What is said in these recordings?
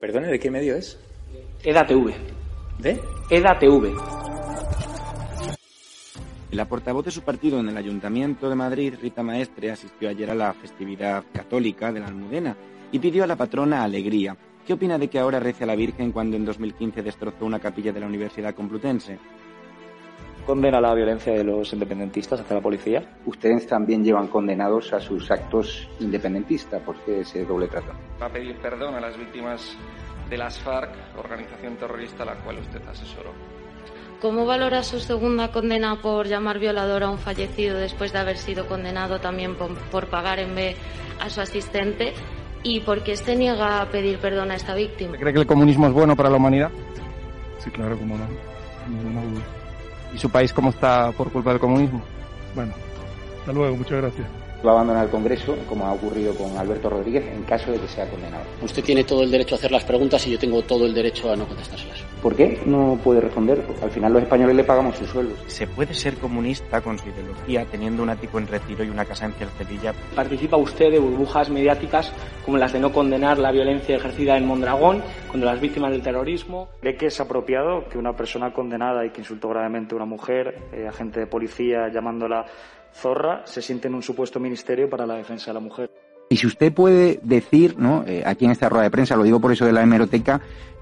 Perdone, ¿de qué medio es? EDATV. ¿De? EDATV. La portavoz de su partido en el Ayuntamiento de Madrid, Rita Maestre, asistió ayer a la festividad católica de la Almudena y pidió a la patrona alegría. ¿Qué opina de que ahora rece a la Virgen cuando en 2015 destrozó una capilla de la Universidad Complutense? Condena la violencia de los independentistas hacia la policía. Ustedes también llevan condenados a sus actos independentistas. ¿Por qué ese doble trato? Va a pedir perdón a las víctimas de las FARC, organización terrorista a la cual usted asesoró. ¿Cómo valora su segunda condena por llamar violador a un fallecido después de haber sido condenado también por, por pagar en B a su asistente? ¿Y por qué se niega a pedir perdón a esta víctima? ¿Cree que el comunismo es bueno para la humanidad? Sí, claro, cómo no. Ninguna duda. ¿Y su país cómo está por culpa del comunismo? Bueno, hasta luego, muchas gracias. Va a abandonar el Congreso, como ha ocurrido con Alberto Rodríguez, en caso de que sea condenado. Usted tiene todo el derecho a hacer las preguntas y yo tengo todo el derecho a no contestárselas. ¿Por qué no puede responder? Al final los españoles le pagamos sus sueldos. ¿Se puede ser comunista con su ideología teniendo un ático en retiro y una casa en Cercedilla? Participa usted de burbujas mediáticas como las de no condenar la violencia ejercida en Mondragón contra las víctimas del terrorismo. ¿Cree que es apropiado que una persona condenada y que insultó gravemente a una mujer, eh, agente de policía llamándola zorra, se siente en un supuesto ministerio para la defensa de la mujer? Y si usted puede decir, ¿no? Eh, aquí en esta rueda de prensa, lo digo por eso de la hemeroteca,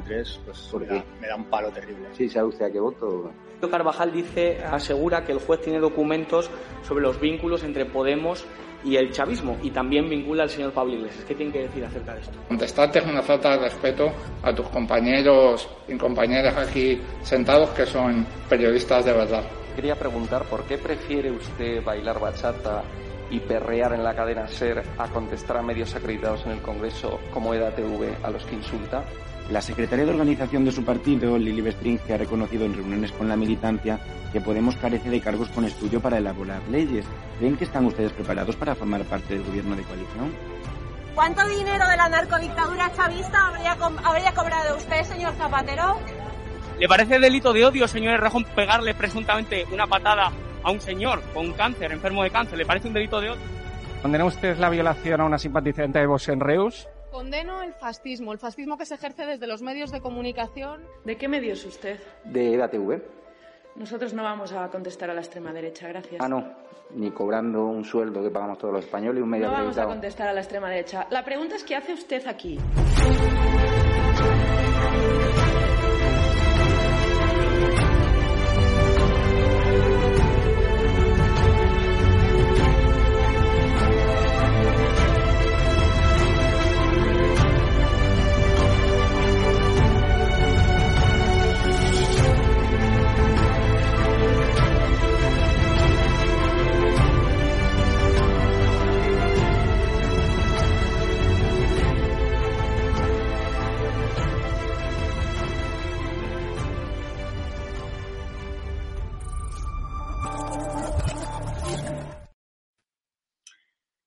pues me da, me da, un palo terrible. Sí, ¿sabe usted a qué voto? Carvajal dice, asegura que el juez tiene documentos sobre los vínculos entre Podemos y el chavismo y también vincula al señor Pablo Iglesias. ¿Qué tiene que decir acerca de esto? Contestarte es una falta de respeto a tus compañeros y compañeras aquí sentados que son periodistas de verdad. Quería preguntar por qué prefiere usted bailar bachata y perrear en la cadena SER a contestar a medios acreditados en el Congreso como EDATV a los que insulta. La secretaria de organización de su partido, Lili Bestring, que ha reconocido en reuniones con la militancia que Podemos carece de cargos con estudio para elaborar leyes. ¿Ven que están ustedes preparados para formar parte del gobierno de coalición? ¿Cuánto dinero de la narcodictadura chavista habría, co habría cobrado usted, señor Zapatero? ¿Le parece delito de odio, señor Rejón, pegarle presuntamente una patada a un señor con cáncer, enfermo de cáncer? ¿Le parece un delito de odio? ¿Condena usted la violación a una simpatizante de Vox en Reus? Condeno el fascismo, el fascismo que se ejerce desde los medios de comunicación. ¿De qué medios usted? De EDATV. Nosotros no vamos a contestar a la extrema derecha, gracias. Ah, no, ni cobrando un sueldo que pagamos todos los españoles y un medio No vamos a contestar a la extrema derecha. La pregunta es ¿qué hace usted aquí?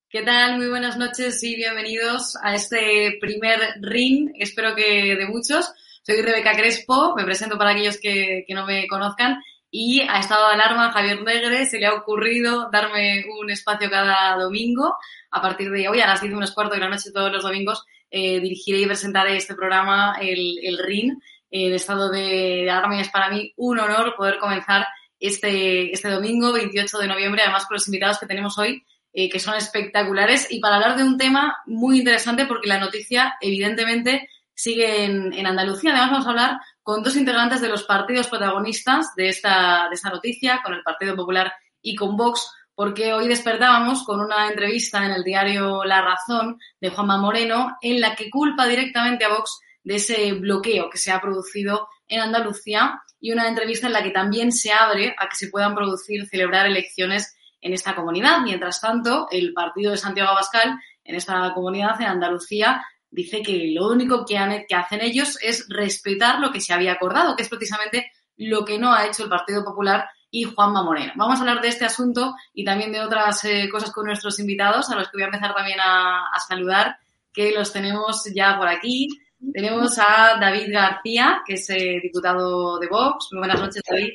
¿Qué tal? Muy buenas noches y bienvenidos a este primer ring, espero que de muchos. Soy Rebeca Crespo, me presento para aquellos que, no me conozcan y a estado de alarma Javier Negre se le ha ocurrido darme un espacio cada domingo. A partir de hoy, a las 10 menos cuarto de la noche, todos los domingos, eh, dirigiré y presentaré este programa, el, el RIN, en estado de, alarma y es para mí un honor poder comenzar este, este domingo, 28 de noviembre, además con los invitados que tenemos hoy, eh, que son espectaculares, y para hablar de un tema muy interesante porque la noticia, evidentemente, sigue en, en Andalucía. Además, vamos a hablar con dos integrantes de los partidos protagonistas de esta, de esta noticia, con el Partido Popular y con Vox, porque hoy despertábamos con una entrevista en el diario La Razón de Juanma Moreno, en la que culpa directamente a Vox de ese bloqueo que se ha producido en Andalucía y una entrevista en la que también se abre a que se puedan producir, celebrar elecciones en esta comunidad. Mientras tanto, el partido de Santiago Abascal, en esta comunidad, en Andalucía, dice que lo único que, hacen ellos es respetar lo que se había acordado, que es precisamente lo que no ha hecho el Partido Popular y Juanma Moreno. Vamos a hablar de este asunto y también de otras eh, cosas con nuestros invitados, a los que voy a empezar también a, saludar, que los tenemos ya por aquí. Tenemos a David García, que es eh, diputado de Vox. Muy buenas noches, David.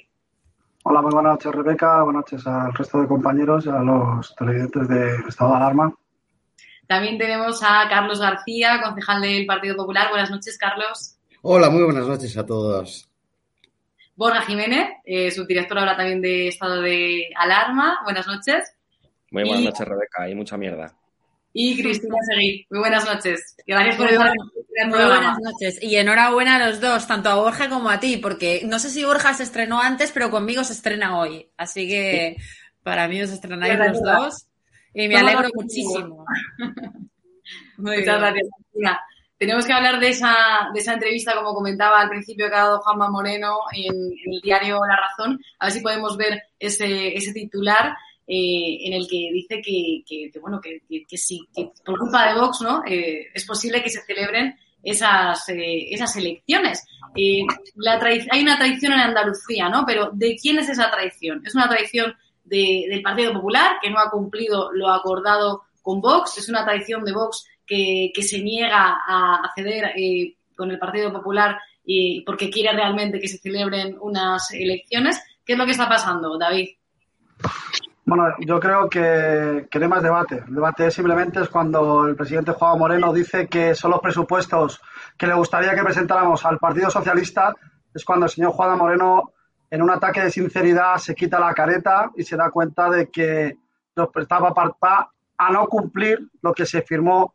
Hola, muy buenas noches, Rebeca. Buenas noches al resto de compañeros y a los televidentes de Estado de Alarma. También tenemos a Carlos García, concejal del Partido Popular. Buenas noches, Carlos. Hola, muy buenas noches a todos. Borja Jiménez, eh, subdirector ahora también de Estado de Alarma. Buenas noches. Muy buenas noches, Rebeca, y mucha mierda. Y Cristina Seguí. Muy buenas noches. Gracias por estar Muy buenas noches. Y enhorabuena a los dos, tanto a Borja como a ti, porque no sé si Borja se estrenó antes, pero conmigo se estrena hoy. Así que para mí os estrenáis los dos. Y me alegro muchísimo. Muchas gracias. tenemos que hablar de esa, de esa entrevista, como comentaba al principio, que ha dado Juanma Moreno en, el diario La Razón. A ver si podemos ver ese, ese titular. Eh, en el que dice que, que, bueno que, que, sí que por culpa de Vox no eh, es posible que se celebren esas eh, esas elecciones la hay una traición en Andalucía no pero de quién es esa traición es una traición del Partido Popular, que no ha cumplido lo acordado con Vox. Es una tradición de Vox que, se niega a, ceder eh, con el Partido Popular y porque quiere realmente que se celebren unas elecciones. ¿Qué es lo que está pasando, David? Bueno, yo creo que, no hay más debate. El debate simplemente es cuando el presidente Juan Moreno dice que son los presupuestos que le gustaría que presentáramos al Partido Socialista, es cuando el señor Juan Moreno en un ataque de sinceridad se quita la careta y se da cuenta de que nos prestaba a no cumplir lo que se firmó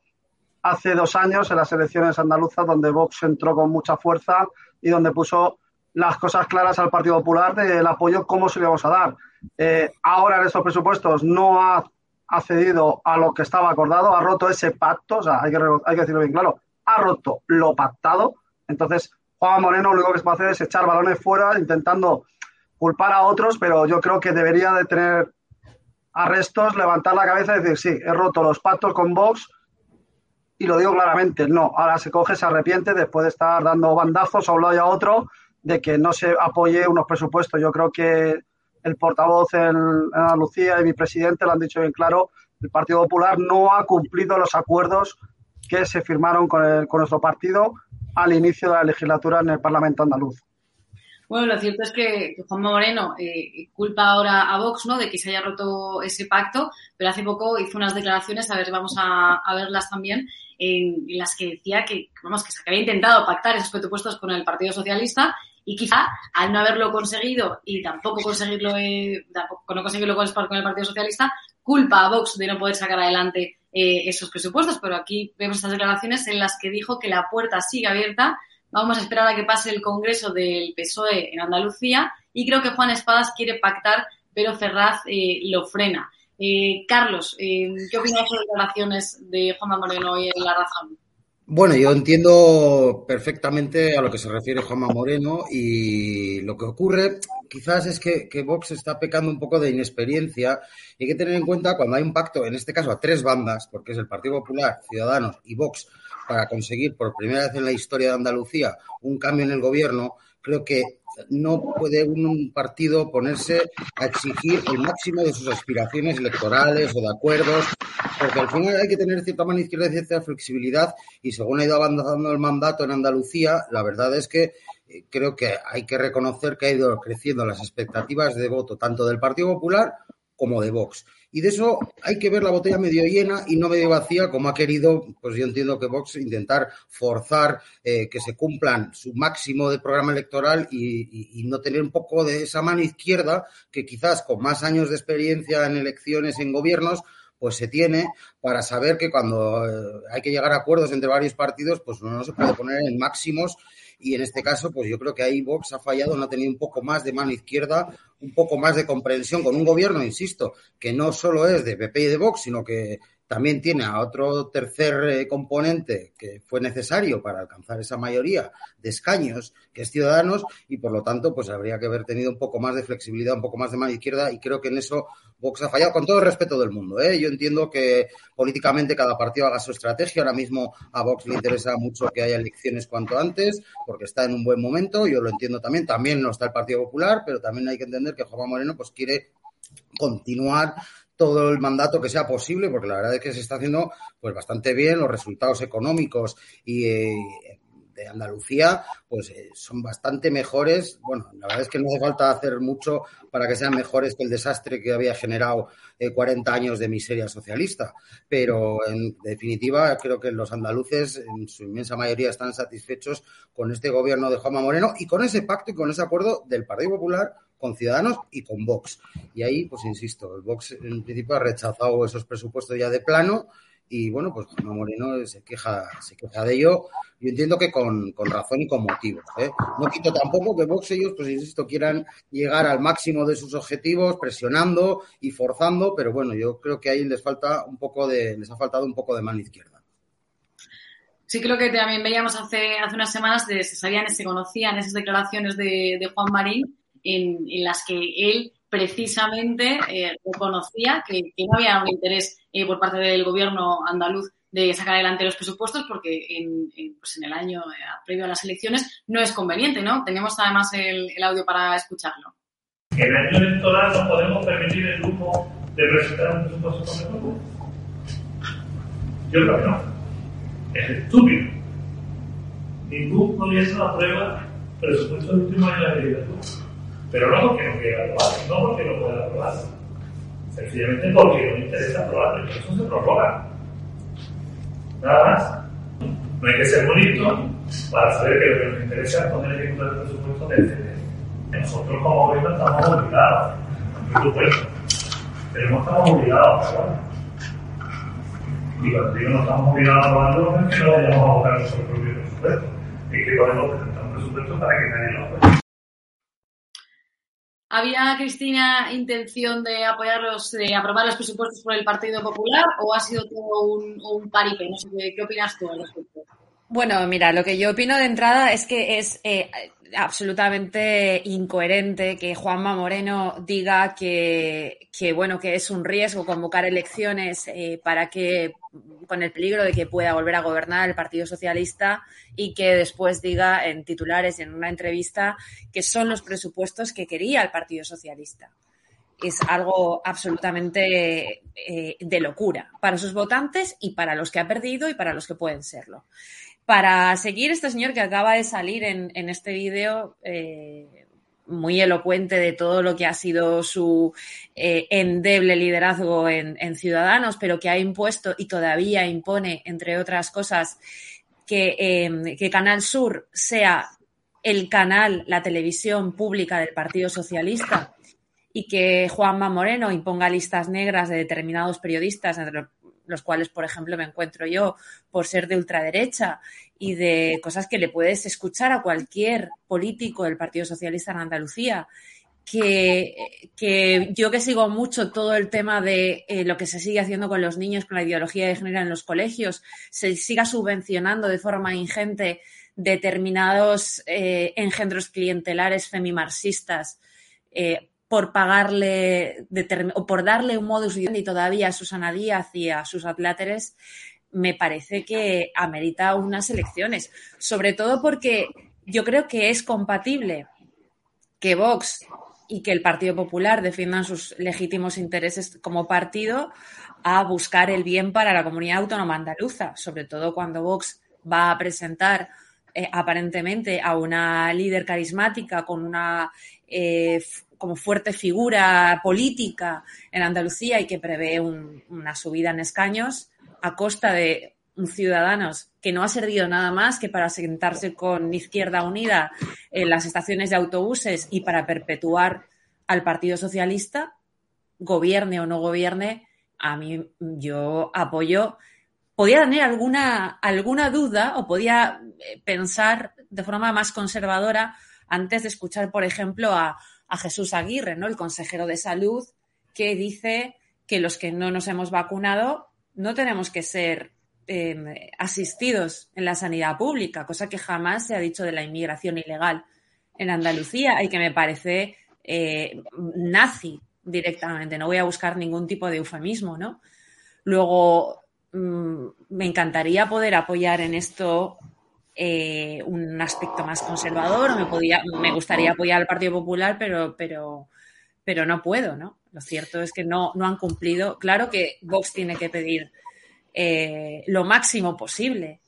hace dos años en las elecciones andaluzas, donde Vox entró con mucha fuerza y donde puso las cosas claras al Partido Popular del apoyo, cómo se le vamos a dar. Eh, ahora en estos presupuestos no ha accedido a lo que estaba acordado, ha roto ese pacto, o sea, hay que, hay que decirlo bien claro, ha roto lo pactado. Entonces, Juan Moreno lo único que se puede hacer es echar balones fuera intentando culpar a otros, pero yo creo que debería de tener arrestos, levantar la cabeza y decir, sí, he roto los pactos con Vox y lo digo claramente, no, ahora se coge, se arrepiente después de estar dando bandazos a un lado y a otro de que no se apoye unos presupuestos. Yo creo que el portavoz en, Andalucía y mi presidente lo han dicho bien claro, el Partido Popular no ha cumplido los acuerdos que se firmaron con, con nuestro partido al inicio de la legislatura en el Parlamento andaluz. Bueno, lo cierto es que, Juan Moreno eh, culpa ahora a Vox ¿no? de que se haya roto ese pacto, pero hace poco hizo unas declaraciones, a ver, vamos a, verlas también, en, las que decía que, vamos, que se había intentado pactar esos presupuestos con el Partido Socialista y quizá al no haberlo conseguido y tampoco conseguirlo, eh, tampoco no conseguirlo con el Partido Socialista, culpa a Vox de no poder sacar adelante eh, esos presupuestos, pero aquí vemos estas declaraciones en las que dijo que la puerta sigue abierta. Vamos a esperar a que pase el Congreso del PSOE en Andalucía y creo que Juan Espadas quiere pactar, pero Ferraz eh, lo frena. Eh, Carlos, ¿qué opinas de las declaraciones de Juan Moreno hoy en La Razón? Bueno, yo entiendo perfectamente a lo que se refiere Juanma Moreno y lo que ocurre. Quizás es que, que, Vox está pecando un poco de inexperiencia. Y hay que tener en cuenta cuando hay un pacto, en este caso a tres bandas, porque es el Partido Popular, Ciudadanos y Vox, para conseguir por primera vez en la historia de Andalucía un cambio en el gobierno, creo que no puede un partido ponerse a exigir el máximo de sus aspiraciones electorales o de acuerdos, porque al final hay que tener cierta mano izquierda y cierta flexibilidad y según ha ido avanzando el mandato en Andalucía, la verdad es que eh, creo que hay que reconocer que ha ido creciendo las expectativas de voto tanto del Partido Popular como de Vox. Y de eso hay que ver la botella medio llena y no medio vacía, como ha querido, pues yo entiendo que Vox intentar forzar eh, que se cumplan su máximo de programa electoral y, no tener un poco de esa mano izquierda que quizás con más años de experiencia en elecciones, en gobiernos, pues se tiene para saber que cuando eh, hay que llegar a acuerdos entre varios partidos, pues no se puede poner en máximos y en este caso, pues yo creo que ahí Vox ha fallado, no ha tenido un poco más de mano izquierda, un poco más de comprensión con un gobierno, insisto, que no solo es de PP y de Vox, sino que también tiene a otro tercer eh, componente que fue necesario para alcanzar esa mayoría de escaños, que es Ciudadanos, y por lo tanto, pues habría que haber tenido un poco más de flexibilidad, un poco más de mano izquierda, y creo que en eso Vox ha fallado, con todo el respeto del mundo. ¿eh? Yo entiendo que políticamente cada partido haga su estrategia. Ahora mismo a Vox le interesa mucho que haya elecciones cuanto antes, porque está en un buen momento. Yo lo entiendo también. También no está el Partido Popular, pero también hay que entender que Juan Moreno pues quiere continuar todo el mandato que sea posible, porque la verdad es que se está haciendo pues bastante bien, los resultados económicos y eh, de Andalucía pues eh, son bastante mejores. Bueno, la verdad es que no hace falta hacer mucho para que sean mejores que el desastre que había generado 40 eh, años de miseria socialista, pero en definitiva creo que los andaluces en su inmensa mayoría están satisfechos con este gobierno de Juanma Moreno y con ese pacto y con ese acuerdo del Partido Popular con Ciudadanos y con Vox. Y ahí, pues insisto, el Vox en principio ha rechazado esos presupuestos ya de plano y bueno, pues Juan Moreno se queja, se queja de ello. Yo entiendo que con, razón y con motivos. ¿eh? No quito tampoco que Vox ellos, pues insisto, quieran llegar al máximo de sus objetivos, presionando y forzando, pero bueno, yo creo que ahí les falta un poco de, les ha faltado un poco de mano izquierda. Sí, creo que también veíamos hace, hace unas semanas, de, se sabían, se conocían esas declaraciones de, de Juan Marín en, las que él precisamente eh, reconocía que, no había un interés eh, por parte del gobierno andaluz de sacar adelante los presupuestos porque en, pues en el año eh, previo a las elecciones no es conveniente, ¿no? Tenemos además el, audio para escucharlo. En el año electoral no podemos permitir el lujo de presentar un presupuesto con Yo creo que no. Es estúpido. Ningún gobierno aprueba presupuesto del último año de la legislatura pero no porque no quiera aprobar, no porque no pueda aprobar, sencillamente porque no interesa aprobarlo, y eso se prorroga. Nada más. No hay que ser bonito para saber que lo que nos interesa es poner ejecutar el presupuesto del CD. Nosotros como gobierno estamos obligados, por supuesto, pero no estamos obligados a aprobarlo. Y cuando digo no estamos obligados a aprobarlo, no es que no vayamos a votar nuestro propio presupuesto, es que podemos presentar un presupuesto para que nadie lo apruebe. ¿Había, Cristina, intención de apoyarlos, de aprobar los presupuestos por el Partido Popular o ha sido todo un, un paripé? No sé, ¿qué, opinas tú al respecto? Bueno, mira, lo que yo opino de entrada es que es eh, absolutamente incoherente que Juanma Moreno diga que, bueno, que es un riesgo convocar elecciones eh, para que, con el peligro de que pueda volver a gobernar el Partido Socialista y que después diga en titulares y en una entrevista que son los presupuestos que quería el Partido Socialista. Es algo absolutamente eh, de locura para sus votantes y para los que ha perdido y para los que pueden serlo para seguir este señor que acaba de salir en, este vídeo, eh, muy elocuente de todo lo que ha sido su eh, endeble liderazgo en, Ciudadanos, pero que ha impuesto y todavía impone, entre otras cosas, que, em, que Canal Sur sea el canal, la televisión pública del Partido Socialista y que Juanma Moreno imponga listas negras de determinados periodistas, entre los cuales, por ejemplo, me encuentro yo por ser de ultraderecha y de cosas que le puedes escuchar a cualquier político del Partido Socialista en Andalucía. Que, yo que sigo mucho todo el tema de eh, lo que se sigue haciendo con los niños, con la ideología de género en los colegios, se siga subvencionando de forma ingente determinados eh, engendros clientelares femimarxistas eh, por pagarle o por darle un modus y todavía a Susana Díaz y a sus atláteres, me parece que amerita unas elecciones. Sobre todo porque yo creo que es compatible que Vox y que el Partido Popular defiendan sus legítimos intereses como partido a buscar el bien para la comunidad autónoma andaluza, sobre todo cuando Vox va a presentar eh, aparentemente a una líder carismática con una eh, como fuerte figura política en Andalucía y que prevé una subida en escaños a costa de ciudadanos que no ha servido nada más que para sentarse con Izquierda Unida en las estaciones de autobuses y para perpetuar al Partido Socialista, gobierne o no gobierne, a mí yo apoyo. Podía tener alguna, alguna duda o podía eh, pensar de forma más conservadora antes de escuchar, por ejemplo, a, a Jesús Aguirre, ¿no? el consejero de salud, que dice que los que no nos hemos vacunado no tenemos que ser Em, asistidos en la sanidad pública, cosa que jamás se ha dicho de la inmigración ilegal en Andalucía y que me parece eh, nazi directamente. No voy a buscar ningún tipo de eufemismo, ¿no? Luego, mm, me encantaría poder apoyar en esto eh, un aspecto más conservador, me, podía, me gustaría apoyar al Partido Popular, pero, pero, pero no puedo. Lo cierto es que no, no han cumplido. Claro que Vox tiene que pedir eh, lo máximo posible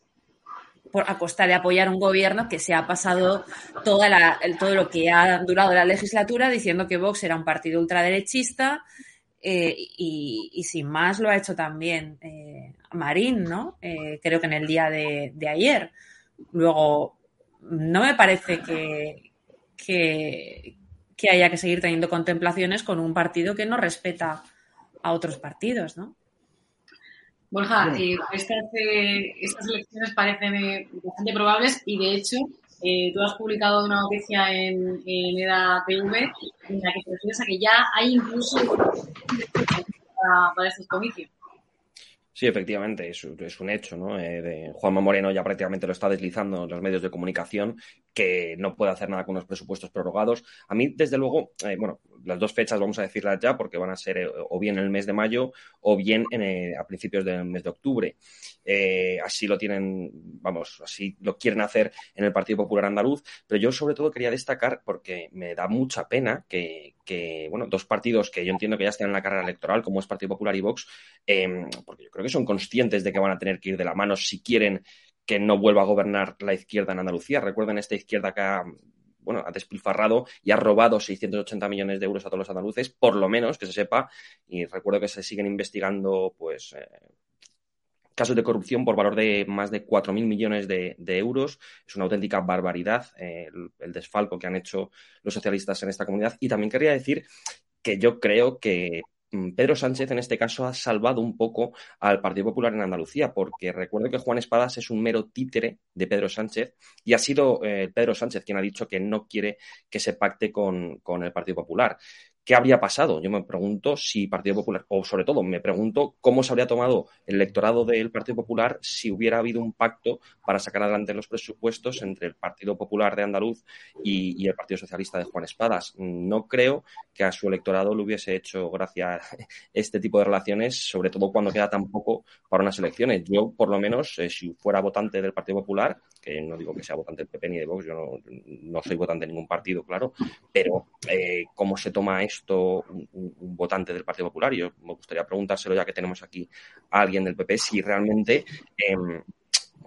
por, a costa de apoyar un gobierno que se ha pasado toda la, todo lo que ha durado la legislatura diciendo que Vox era un partido ultraderechista eh, y, sin más lo ha hecho también eh, Marín, ¿no? creo que en el día de, ayer. Luego, no me parece que, que haya que seguir teniendo contemplaciones con un partido que no respeta a otros partidos, ¿no? Borja, eh, estas, eh, estas elecciones parecen eh, bastante probables y de hecho eh, tú has publicado una noticia en, en EDA TV en la que te refieres a que ya hay incluso para, para estos comicios. Sí, efectivamente, es, es un hecho, ¿no? Eh, de Juanma Moreno ya prácticamente lo está deslizando en los medios de comunicación, que no puede hacer nada con los presupuestos prorrogados. A mí, desde luego, eh, bueno, las dos fechas vamos a decirlas ya porque van a ser eh, o bien en el mes de mayo o bien en, a principios del mes de octubre. así lo tienen, vamos, así lo quieren hacer en el Partido Popular Andaluz, pero yo sobre todo quería destacar porque me da mucha pena que, que bueno, dos partidos que yo entiendo que ya están en la carrera electoral, como es Partido Popular y Vox, em, porque yo creo que son conscientes de que van a tener que ir de la mano si quieren que no vuelva a gobernar la izquierda en Andalucía. Recuerden esta izquierda que ha, bueno, ha despilfarrado y ha robado 680 millones de euros a todos los andaluces, por lo menos que se sepa. Y recuerdo que se siguen investigando, pues, eh, casos de corrupción por valor de más de 4.000 millones de, euros. Es una auténtica barbaridad eh, el, desfalco que han hecho los socialistas en esta comunidad. Y también quería decir que yo creo que Pedro Sánchez en este caso ha salvado un poco al Partido Popular en Andalucía, porque recuerdo que Juan Espadas es un mero títere de Pedro Sánchez y ha sido eh, Pedro Sánchez quien ha dicho que no quiere que se pacte con, con el Partido Popular. ¿Qué habría pasado? Yo me pregunto si Partido Popular, o sobre todo me pregunto cómo se habría tomado el electorado del Partido Popular si hubiera habido un pacto para sacar adelante los presupuestos entre el Partido Popular de Andaluz y, el Partido Socialista de Juan Espadas. No creo que a su electorado le hubiese hecho gracia este tipo de relaciones, sobre todo cuando queda tan poco para unas elecciones. Yo, por lo menos, eh, si fuera votante del Partido Popular, que no digo que sea votante del PP ni de Vox, yo no, soy votante de ningún partido, claro, pero eh, cómo se toma esto un, votante del Partido Popular. Yo me gustaría preguntárselo, ya que tenemos aquí a alguien del PP, si realmente. Em,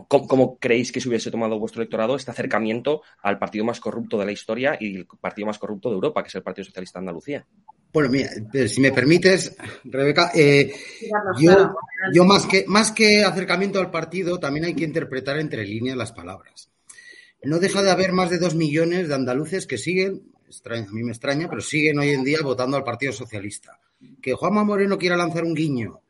¿Cómo, creéis que se hubiese tomado vuestro electorado este acercamiento al partido más corrupto de la historia y el partido más corrupto de Europa, que es el Partido Socialista de Andalucía? Bueno, mira, si me permites, Rebeca, eh, yo, yo más, que, más que acercamiento al partido, también hay que interpretar entre líneas las palabras. No deja de haber más de dos millones de andaluces que siguen a mí me extraña, pero siguen hoy en día votando al Partido Socialista. Que Juanma Moreno quiera lanzar un guiño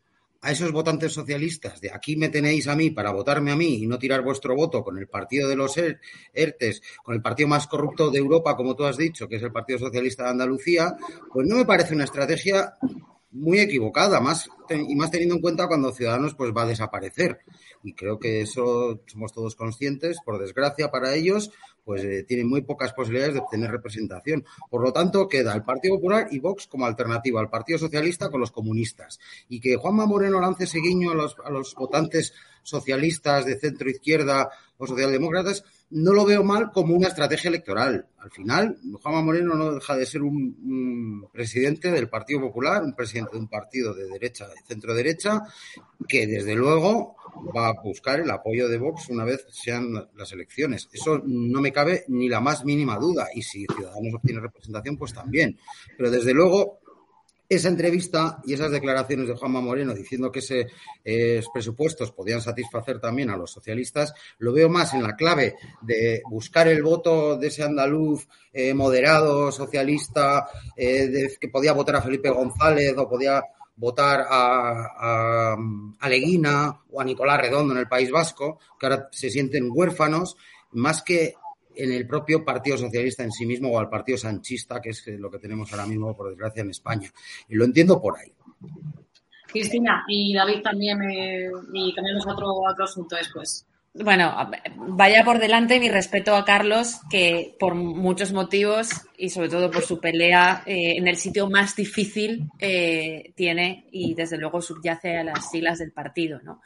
a esos votantes socialistas de aquí me tenéis a mí para votarme a mí y no tirar vuestro voto con el partido de los er-, ERTES, con el partido más corrupto de Europa, como tú has dicho, que es el Partido Socialista de Andalucía, pues no me parece una estrategia muy equivocada, más y más teniendo en cuenta cuando Ciudadanos pues va a desaparecer. Y creo que eso somos todos conscientes, por desgracia para ellos, pues eh, tienen muy pocas posibilidades de obtener representación. Por lo tanto, queda el Partido Popular y Vox como alternativa al Partido Socialista con los comunistas. Y que Juanma Moreno lance ese guiño a los, a los votantes socialistas de centro izquierda o socialdemócratas, no lo veo mal como una estrategia electoral. Al final, Juanma Moreno no deja de ser un, un presidente del Partido Popular, un presidente de un partido de derecha, de centro derecha, que desde luego va a buscar el apoyo de Vox una vez sean las elecciones. Eso no me cabe ni la más mínima duda. Y si Ciudadanos obtiene representación, pues también. Pero desde luego, esa entrevista y esas declaraciones de Juanma Moreno diciendo que esos eh, presupuestos podían satisfacer también a los socialistas, lo veo más en la clave de buscar el voto de ese andaluz eh, moderado, socialista, eh, que podía votar a Felipe González o podía votar a, a, a Leguina o a Nicolás Redondo en el País Vasco, que ahora se sienten huérfanos, más que en el propio Partido Socialista en sí mismo o al Partido Sanchista, que es lo que tenemos ahora mismo, por desgracia, en España. Y lo entiendo por ahí. Cristina y David también, eh, y cambiamos a otro, otro asunto después. Bueno, vaya por delante mi respeto a Carlos, que por muchos motivos y sobre todo por su pelea eh, en el sitio más difícil eh, tiene y desde luego subyace a las siglas del partido, ¿no?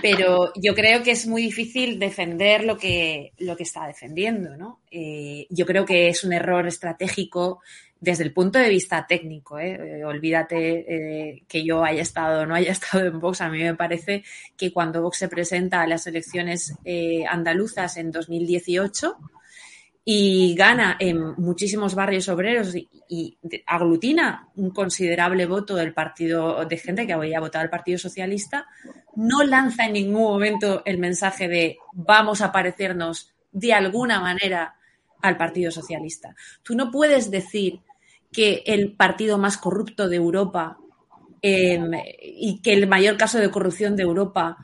Pero yo creo que es muy difícil defender lo que, lo que está defendiendo, ¿no? Eh, yo creo que es un error estratégico desde el punto de vista técnico, ¿eh? Eh, olvídate eh, que yo haya estado o no haya estado en Vox, a mí me parece que cuando Vox se presenta a las elecciones eh, andaluzas en 2018 y gana en muchísimos barrios obreros y, y, aglutina un considerable voto del partido de gente que había votado al Partido Socialista, no lanza en ningún momento el mensaje de vamos a parecernos de alguna manera al Partido Socialista. Tú no puedes decir que el partido más corrupto de Europa eh, y que el mayor caso de corrupción de Europa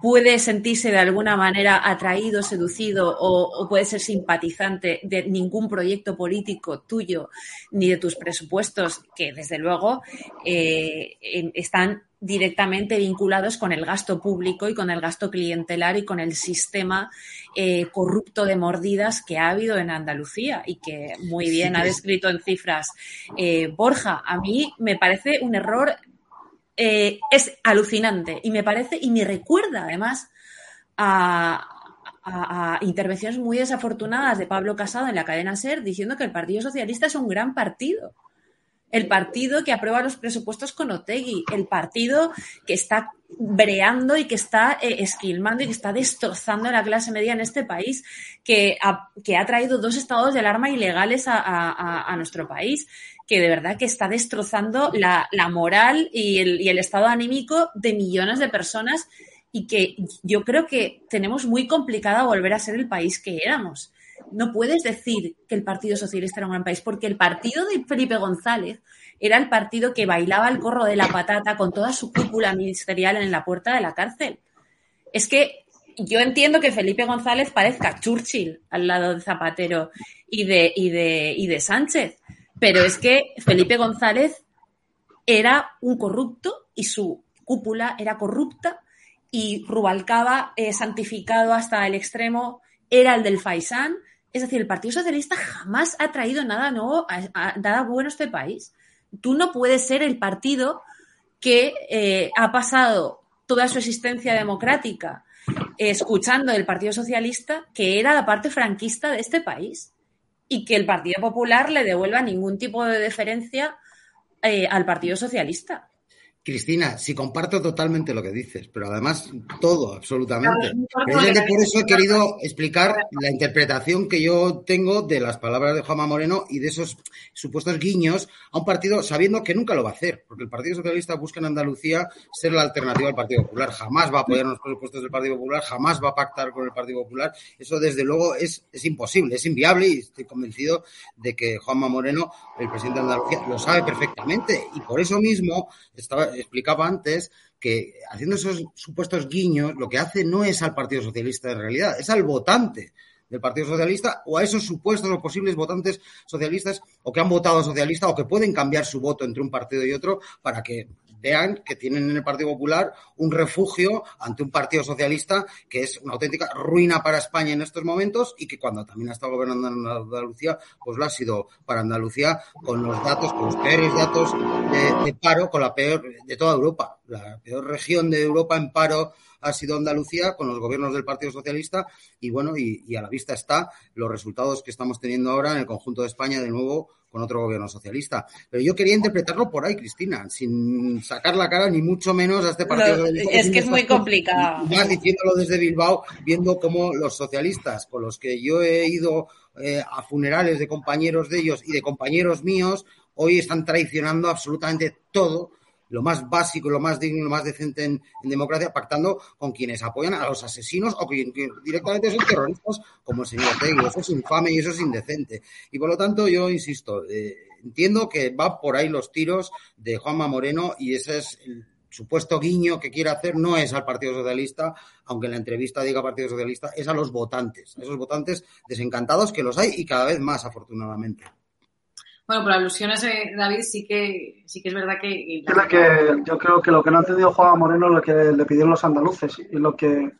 puede sentirse de alguna manera atraído, seducido o, o, puede ser simpatizante de ningún proyecto político tuyo ni de tus presupuestos, que desde luego eh, están directamente vinculados con el gasto público y con el gasto clientelar y con el sistema eh, corrupto de mordidas que ha habido en Andalucía y que muy bien ha descrito en cifras eh, Borja. A mí me parece un error eh, es alucinante y me parece y me recuerda además a, a, a, intervenciones muy desafortunadas de Pablo Casado en la cadena SER diciendo que el Partido Socialista es un gran partido. El partido que aprueba los presupuestos con Otegui, el partido que está breando y que está eh, esquilmando y que está destrozando la clase media en este país, que ha, que ha traído dos estados de alarma ilegales a, a, nuestro país, que de verdad que está destrozando la, la moral y el, y el estado anímico de millones de personas y que yo creo que tenemos muy complicado volver a ser el país que éramos no puedes decir que el Partido Socialista era un gran país, porque el partido de Felipe González era el partido que bailaba el corro de la patata con toda su cúpula ministerial en la puerta de la cárcel. Es que yo entiendo que Felipe González parezca Churchill al lado de Zapatero y de, y de, y de Sánchez, pero es que Felipe González era un corrupto y su cúpula era corrupta y Rubalcaba, eh, santificado hasta el extremo, era el del Faisán. Es decir, el Partido Socialista jamás ha traído nada nuevo, a, nada bueno a este país. Tú no puedes ser el partido que eh, ha pasado toda su existencia democrática eh, escuchando el Partido Socialista, que era la parte franquista de este país, y que el Partido Popular le devuelva ningún tipo de deferencia eh, al Partido Socialista. Cristina, sí comparto totalmente lo que dices, pero además todo, absolutamente. Por eso he querido explicar la interpretación que yo tengo de las palabras de Juanma Moreno y de esos supuestos guiños a un partido sabiendo que nunca lo va a hacer, porque el Partido Socialista busca en Andalucía ser la alternativa al Partido Popular. Jamás va a apoyar los presupuestos del Partido Popular, jamás va a pactar con el Partido Popular. Eso, desde luego, es, es imposible, es inviable y estoy convencido de que Juanma Moreno, el presidente de Andalucía, lo sabe perfectamente. Y por eso mismo estaba explicaba antes que haciendo esos supuestos guiños, lo que hace no es al Partido Socialista en realidad, es al votante del Partido Socialista o a esos supuestos o posibles votantes socialistas o que han votado socialista o que pueden cambiar su voto entre un partido y otro para que vean que tienen en el Partido Popular un refugio ante un Partido Socialista que es una auténtica ruina para España en estos momentos y que cuando también ha estado gobernando Andalucía, pues lo ha sido para Andalucía con los datos, con los peores datos de, de paro, con la peor de toda Europa. La peor región de Europa en paro ha sido Andalucía con los gobiernos del Partido Socialista y bueno, y, y, a la vista está los resultados que estamos teniendo ahora en el conjunto de España de nuevo con otro gobierno socialista. Pero yo quería interpretarlo por ahí, Cristina, sin sacar la cara ni mucho menos a este partido. Lo, es que es muy complicado. Más diciéndolo desde Bilbao, viendo cómo los socialistas con los que yo he ido eh, a funerales de compañeros de ellos y de compañeros míos, hoy están traicionando absolutamente todo lo más básico, lo más digno, lo más decente en, democracia, pactando con quienes apoyan a los asesinos o que directamente son terroristas, como el señor Tegui. Eso es infame y eso es indecente. Y por lo tanto, yo insisto, eh, entiendo que va por ahí los tiros de Juanma Moreno y ese es el supuesto guiño que quiere hacer no es al Partido Socialista, aunque en la entrevista diga Partido Socialista, es a los votantes, a esos votantes desencantados que los hay y cada vez más, afortunadamente. Bueno, por alusiones, eh, David, sí que sí que es verdad que... Es la que yo creo que lo que no ha entendido Juan Moreno es lo que le pidieron los andaluces y lo que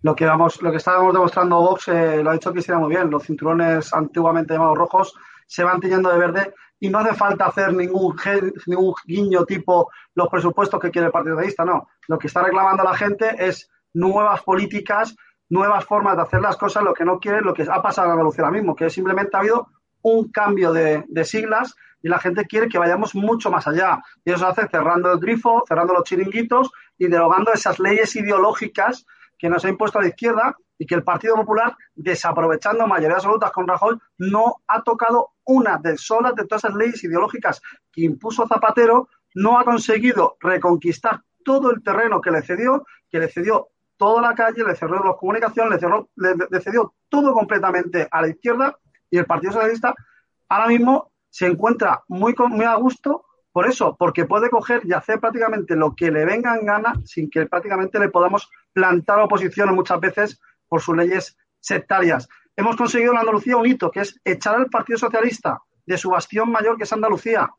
lo que vamos, lo que estábamos demostrando Vox eh, lo ha dicho Cristina muy bien. Los cinturones antiguamente llamados rojos se van tiñendo de verde y no hace falta hacer ningún, ningún guiño tipo los presupuestos que quiere el Partido Socialista, no. Lo que está reclamando la gente es nuevas políticas, nuevas formas de hacer las cosas, lo que no quiere, lo que ha pasado en Andalucía ahora mismo, que simplemente ha habido un cambio de, siglas y la gente quiere que vayamos mucho más allá. Y eso se hace cerrando el grifo, cerrando los chiringuitos y derogando esas leyes ideológicas que nos ha impuesto la izquierda y que el Partido Popular, desaprovechando mayorías absolutas con Rajoy, no ha tocado una de solas de todas esas leyes ideológicas que impuso Zapatero, no ha conseguido reconquistar todo el terreno que le cedió, que le cedió toda la calle, le cerró las comunicaciones, le, cerró, le cedió todo completamente a la izquierda y el Partido Socialista ahora mismo se encuentra muy, muy a gusto por eso, porque puede coger y hacer prácticamente lo que le venga en gana sin que prácticamente le podamos plantar oposición muchas veces por sus leyes sectarias. Hemos conseguido en Andalucía un hito, que es echar al Partido Socialista de su bastión mayor, que es Andalucía.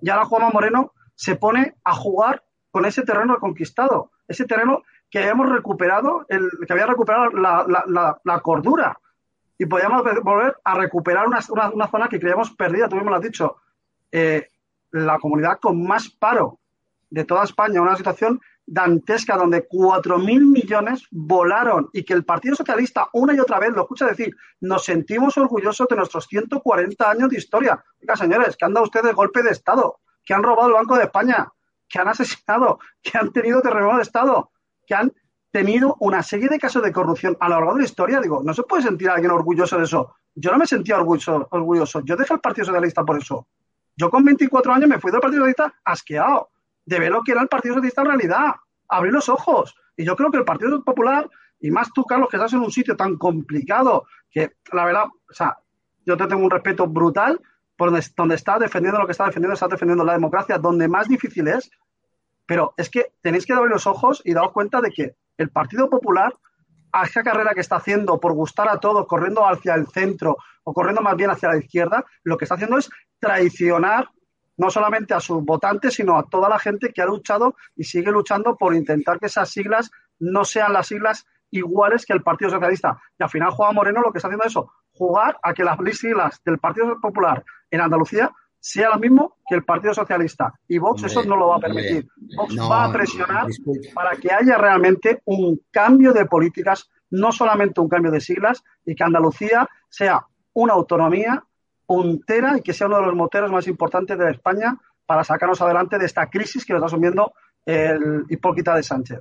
Y ahora Juanma Moreno se pone a jugar con ese terreno conquistado, ese terreno que hemos recuperado, el, que había recuperado la cordura y podíamos volver a recuperar una, una, una, zona que creíamos perdida, tú mismo lo has dicho, eh, la comunidad con más paro de toda España, una situación dantesca donde 4.000 millones volaron y que el Partido Socialista una y otra vez lo escucha decir, nos sentimos orgullosos de nuestros 140 años de historia. Oiga, señores, que han dado ustedes golpe de Estado, que han robado el Banco de España, que han asesinado, que han tenido terremoto de Estado, que han tenido una serie de casos de corrupción a lo largo de la historia. Digo, no se puede sentir alguien orgulloso de eso. Yo no me sentía orgulloso. orgulloso. Yo dejé el Partido Socialista por eso. Yo con 24 años me fui del Partido Socialista asqueado de ver lo que era el Partido Socialista en realidad. Abrí los ojos. Y yo creo que el Partido Popular, y más tú, Carlos, que estás en un sitio tan complicado, que la verdad, o sea, yo te tengo un respeto brutal por donde, donde estás defendiendo lo que está defendiendo, estás defendiendo la democracia, donde más difícil es. Pero es que tenéis que abrir los ojos y daros cuenta de que el Partido Popular, a esa carrera que está haciendo por gustar a todos, corriendo hacia el centro o corriendo más bien hacia la izquierda, lo que está haciendo es traicionar no solamente a sus votantes, sino a toda la gente que ha luchado y sigue luchando por intentar que esas siglas no sean las siglas iguales que el Partido Socialista. Y al final Juan Moreno lo que está haciendo es eso, jugar a que las siglas del Partido Popular en Andalucía sea lo mismo que el Partido Socialista. Y Vox hombre, eso no lo va a permitir. Vox no, va a presionar para que haya realmente un cambio de políticas, no solamente un cambio de siglas, y que Andalucía sea una autonomía puntera y que sea uno de los moteros más importantes de España para sacarnos adelante de esta crisis que nos está asumiendo el hipócrita de Sánchez.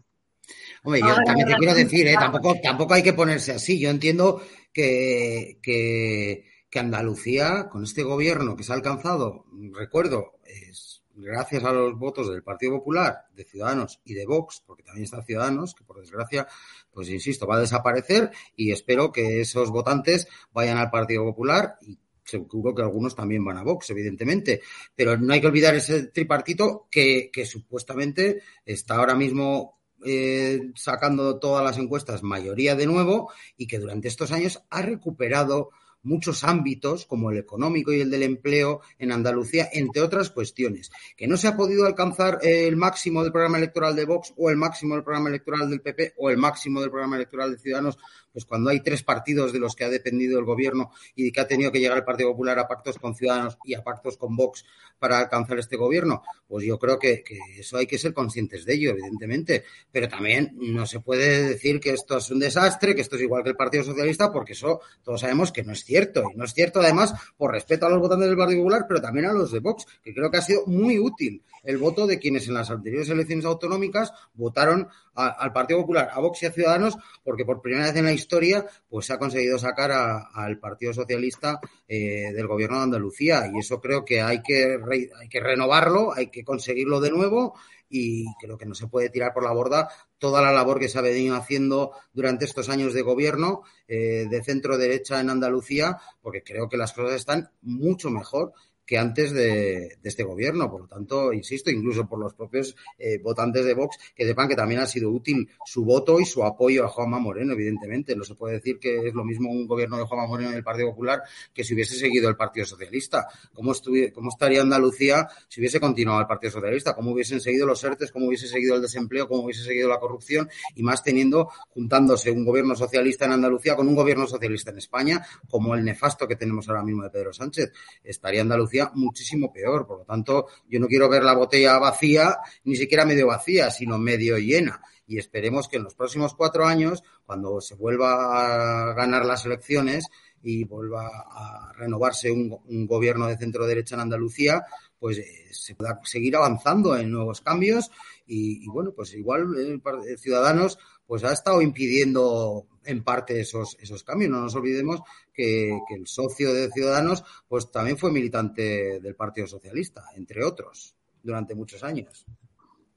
Hombre, yo también te quiero decir, ¿eh? tampoco, tampoco hay que ponerse así. Yo entiendo que, que, que Andalucía, con este gobierno que se ha alcanzado, recuerdo, es gracias a los votos del Partido Popular, de Ciudadanos y de Vox, porque también está Ciudadanos, que por desgracia, pues insisto, va a desaparecer y espero que esos votantes vayan al Partido Popular y seguro que algunos también van a Vox, evidentemente, pero no hay que olvidar ese tripartito que, que supuestamente está ahora mismo eh, sacando todas las encuestas mayoría de nuevo y que durante estos años ha recuperado muchos ámbitos, como el económico y el del empleo en Andalucía, entre otras cuestiones. Que no se ha podido alcanzar el máximo del programa electoral de Vox o el máximo del programa electoral del PP o el máximo del programa electoral de Ciudadanos, pues cuando hay tres partidos de los que ha dependido el gobierno y que ha tenido que llegar el Partido Popular a pactos con Ciudadanos y a pactos con Vox para alcanzar este gobierno, pues yo creo que, que eso hay que ser conscientes de ello, evidentemente. Pero también no se puede decir que esto es un desastre, que esto es igual que el Partido Socialista, porque eso todos sabemos que no es cierto. Y no es cierto, además, por respeto a los votantes del Partido Popular, pero también a los de Vox, que creo que ha sido muy útil el voto de quienes en las anteriores elecciones autonómicas votaron al Partido Popular, a Vox y a Ciudadanos, porque por primera vez en la historia pues se ha conseguido sacar al Partido Socialista eh, del gobierno de Andalucía. Y eso creo que hay que, hay que renovarlo, hay que conseguirlo de nuevo y creo que no se puede tirar por la borda toda la labor que se ha venido haciendo durante estos años de gobierno eh, de centro derecha en Andalucía, porque creo que las cosas están mucho mejor que antes de, este gobierno. Por lo tanto, insisto, incluso por los propios eh, votantes de Vox, que sepan que también ha sido útil su voto y su apoyo a Juanma Moreno, evidentemente. No se puede decir que es lo mismo un gobierno de Juanma Moreno en el Partido Popular que si hubiese seguido el Partido Socialista. ¿Cómo, cómo estaría Andalucía si hubiese continuado el Partido Socialista? ¿Cómo hubiesen seguido los ERTES? ¿Cómo hubiese seguido el desempleo? ¿Cómo hubiese seguido la corrupción? Y más teniendo, juntándose un gobierno socialista en Andalucía con un gobierno socialista en España, como el nefasto que tenemos ahora mismo de Pedro Sánchez. Estaría Andalucía muchísimo peor. Por lo tanto, yo no quiero ver la botella vacía, ni siquiera medio vacía, sino medio llena. Y esperemos que en los próximos cuatro años, cuando se vuelva a ganar las elecciones y vuelva a renovarse un, gobierno de centro derecha en Andalucía, pues eh, se pueda seguir avanzando en nuevos cambios y, bueno, pues igual eh, Ciudadanos pues ha estado impidiendo en parte esos, esos cambios. No nos olvidemos que, que, el socio de Ciudadanos pues también fue militante del Partido Socialista, entre otros, durante muchos años.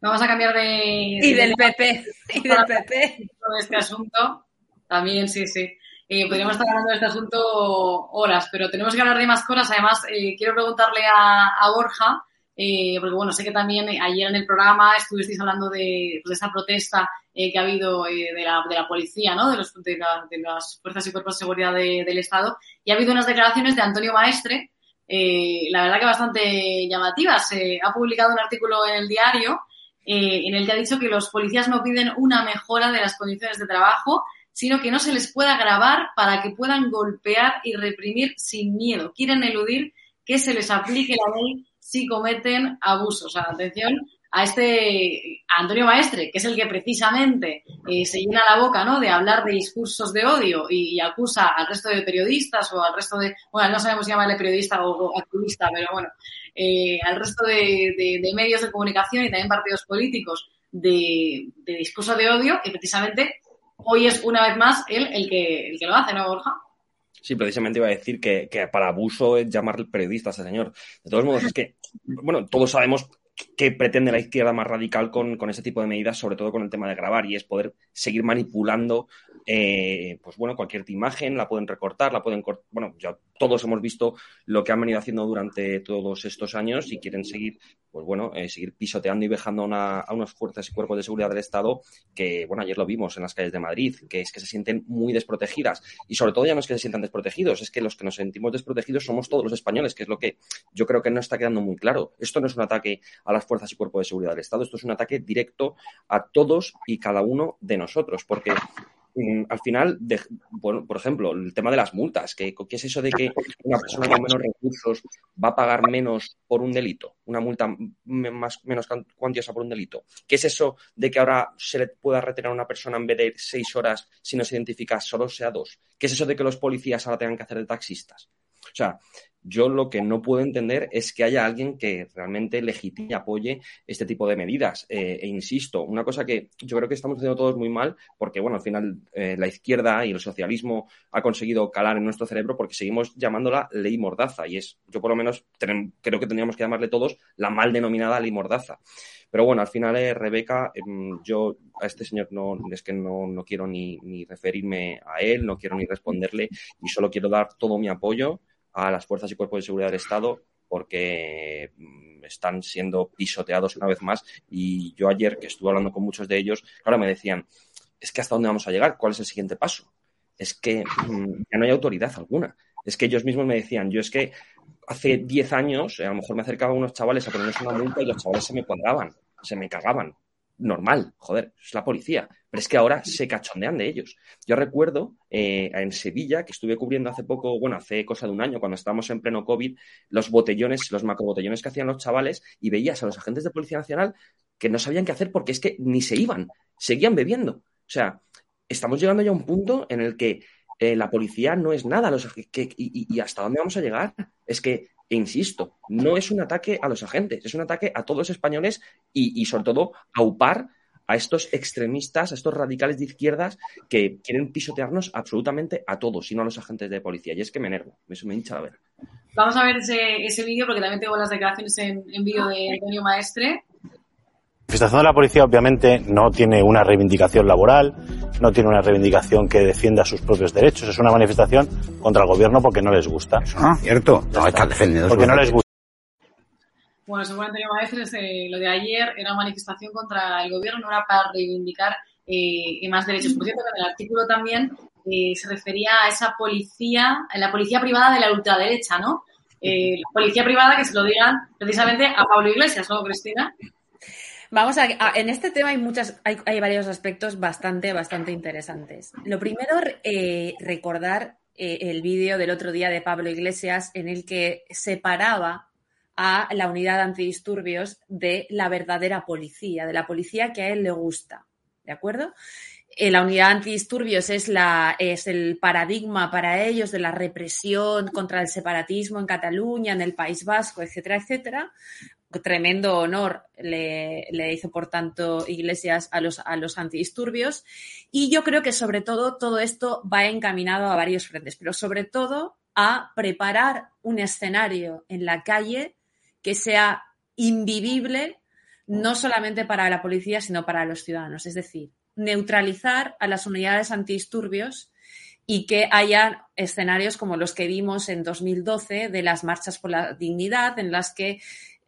Vamos a cambiar de... Y del PP. Y del PP. Todo este asunto. También, sí, sí. Eh, podríamos estar hablando de este asunto horas, pero tenemos que hablar de más cosas. Además, eh, quiero preguntarle a, a Borja, eh, porque bueno, sé que también ayer en el programa estuvisteis hablando de, pues, de esta protesta eh, que ha habido eh, de, la, de, la, policía, ¿no? De, los, de, la, de, las fuerzas y cuerpos de seguridad del Estado. Y ha habido unas declaraciones de Antonio Maestre, eh, la verdad que bastante llamativas. ha publicado un artículo en el diario en el que ha dicho que los policías no piden una mejora de las condiciones de trabajo, sino que no se les pueda grabar para que puedan golpear y reprimir sin miedo. Quieren eludir que se les aplique la ley si cometen abusos. O sea, atención a este Antonio Maestre, que es el que precisamente eh, se llena la boca ¿no? de hablar de discursos de odio y, acusa al resto de periodistas o al resto de, bueno, no sabemos si llamarle periodista o, activista, pero bueno, eh, al resto de, medios de comunicación y también partidos políticos de, de, discurso de odio, y precisamente hoy es una vez más él el que, el que lo hace, ¿no, Borja? Sí, precisamente iba a decir que, que para abuso es llamarle periodista a ese señor. De todos modos, es que, bueno, todos sabemos que pretende la izquierda más radical con, con, ese tipo de medidas, sobre todo con el tema de grabar, y es poder seguir manipulando, eh, pues bueno, cualquier imagen, la pueden recortar, la pueden cortar, bueno, ya todos hemos visto lo que han venido haciendo durante todos estos años y quieren seguir, pues bueno, eh, seguir pisoteando y vejando a unas fuerzas y cuerpos de seguridad del Estado que, bueno, ayer lo vimos en las calles de Madrid, que es que se sienten muy desprotegidas. Y sobre todo ya no es que se sientan desprotegidos, es que los que nos sentimos desprotegidos somos todos los españoles, que es lo que yo creo que no está quedando muy claro. Esto no es un ataque a las fuerzas y cuerpos de seguridad del Estado, esto es un ataque directo a todos y cada uno de nosotros, porque al final, bueno, por ejemplo, el tema de las multas, ¿qué, ¿qué, es eso de que una persona con menos recursos va a pagar menos por un delito? Una multa más, menos cuantiosa por un delito. ¿Qué es eso de que ahora se le pueda retener a una persona en vez de seis horas si no se identifica, solo sea dos? ¿Qué es eso de que los policías ahora tengan que hacer de taxistas? O sea, yo lo que no puedo entender es que haya alguien que realmente legitime y apoye este tipo de medidas. Eh, e insisto, una cosa que yo creo que estamos haciendo todos muy mal, porque bueno, al final eh, la izquierda y el socialismo ha conseguido calar en nuestro cerebro porque seguimos llamándola ley mordaza. Y es, yo por lo menos creo que tendríamos que llamarle todos la mal denominada ley mordaza. Pero bueno, al final, eh, Rebeca, eh, yo a este señor no, es que no, no quiero ni, ni referirme a él, no quiero ni responderle y solo quiero dar todo mi apoyo a las fuerzas y cuerpos de seguridad del Estado porque mm, están siendo pisoteados una vez más. Y yo ayer, que estuve hablando con muchos de ellos, ahora me decían, es que hasta dónde vamos a llegar, cuál es el siguiente paso. Es que mmm, ya no hay autoridad alguna. Es que ellos mismos me decían, yo es que hace 10 años, eh, a lo mejor me acercaba a unos chavales a ponerles una multa y los chavales se me cuadraban, se me cagaban. Normal, joder, es la policía. Pero es que ahora se cachondean de ellos. Yo recuerdo eh, en Sevilla, que estuve cubriendo hace poco, bueno, hace cosa de un año, cuando estábamos en pleno COVID, los botellones, los macrobotellones que hacían los chavales y veías a los agentes de Policía Nacional que no sabían qué hacer porque es que ni se iban, seguían bebiendo. O sea, estamos llegando ya a un punto en el que eh, la policía no es nada. Los, y, hasta dónde vamos a llegar? Es que, insisto, no es un ataque a los agentes, es un ataque a todos los españoles y, y sobre todo a UPAR a estos extremistas, a estos radicales de izquierdas que quieren pisotearnos absolutamente a todos, y no a los agentes de policía. Y es que me enervo, eso me hincha a ver. Vamos a ver ese, ese vídeo porque también tengo las declaraciones en, en vídeo de Antonio Maestre. La manifestación de la policía obviamente no tiene una reivindicación laboral, no tiene una reivindicación que defienda sus propios derechos, es una manifestación contra el gobierno porque no les gusta. Ah, cierto. No, está defendiendo porque no les gusta. Bueno, según Antonio Maestres, eh, lo de ayer era una manifestación contra el gobierno, no era para reivindicar eh, más derechos. Por cierto, en el artículo también eh, se refería a esa policía, a la policía privada de la ultraderecha, ¿no? la policía privada que se lo digan precisamente a Pablo Iglesias, ¿no, Cristina? Vamos a, a, en este tema hay muchas, hay, varios aspectos bastante, bastante interesantes. Lo primero, eh, recordar eh, el vídeo del otro día de Pablo Iglesias en el que separaba a la unidad antidisturbios de la verdadera policía, de la policía que a él le gusta. ¿De acuerdo? Eh, la unidad antidisturbios es, la, es el paradigma para ellos de la represión contra el separatismo en Cataluña, en el País Vasco, etcétera, etcétera tremendo honor le, le, hizo, por tanto, Iglesias a los, a los antidisturbios. Y yo creo que, sobre todo, todo esto va encaminado a varios frentes, pero sobre todo a preparar un escenario en la calle que sea invivible no solamente para la policía, sino para los ciudadanos. Es decir, neutralizar a las unidades antidisturbios y que haya escenarios como los que vimos en 2012 de las marchas por la dignidad, en las que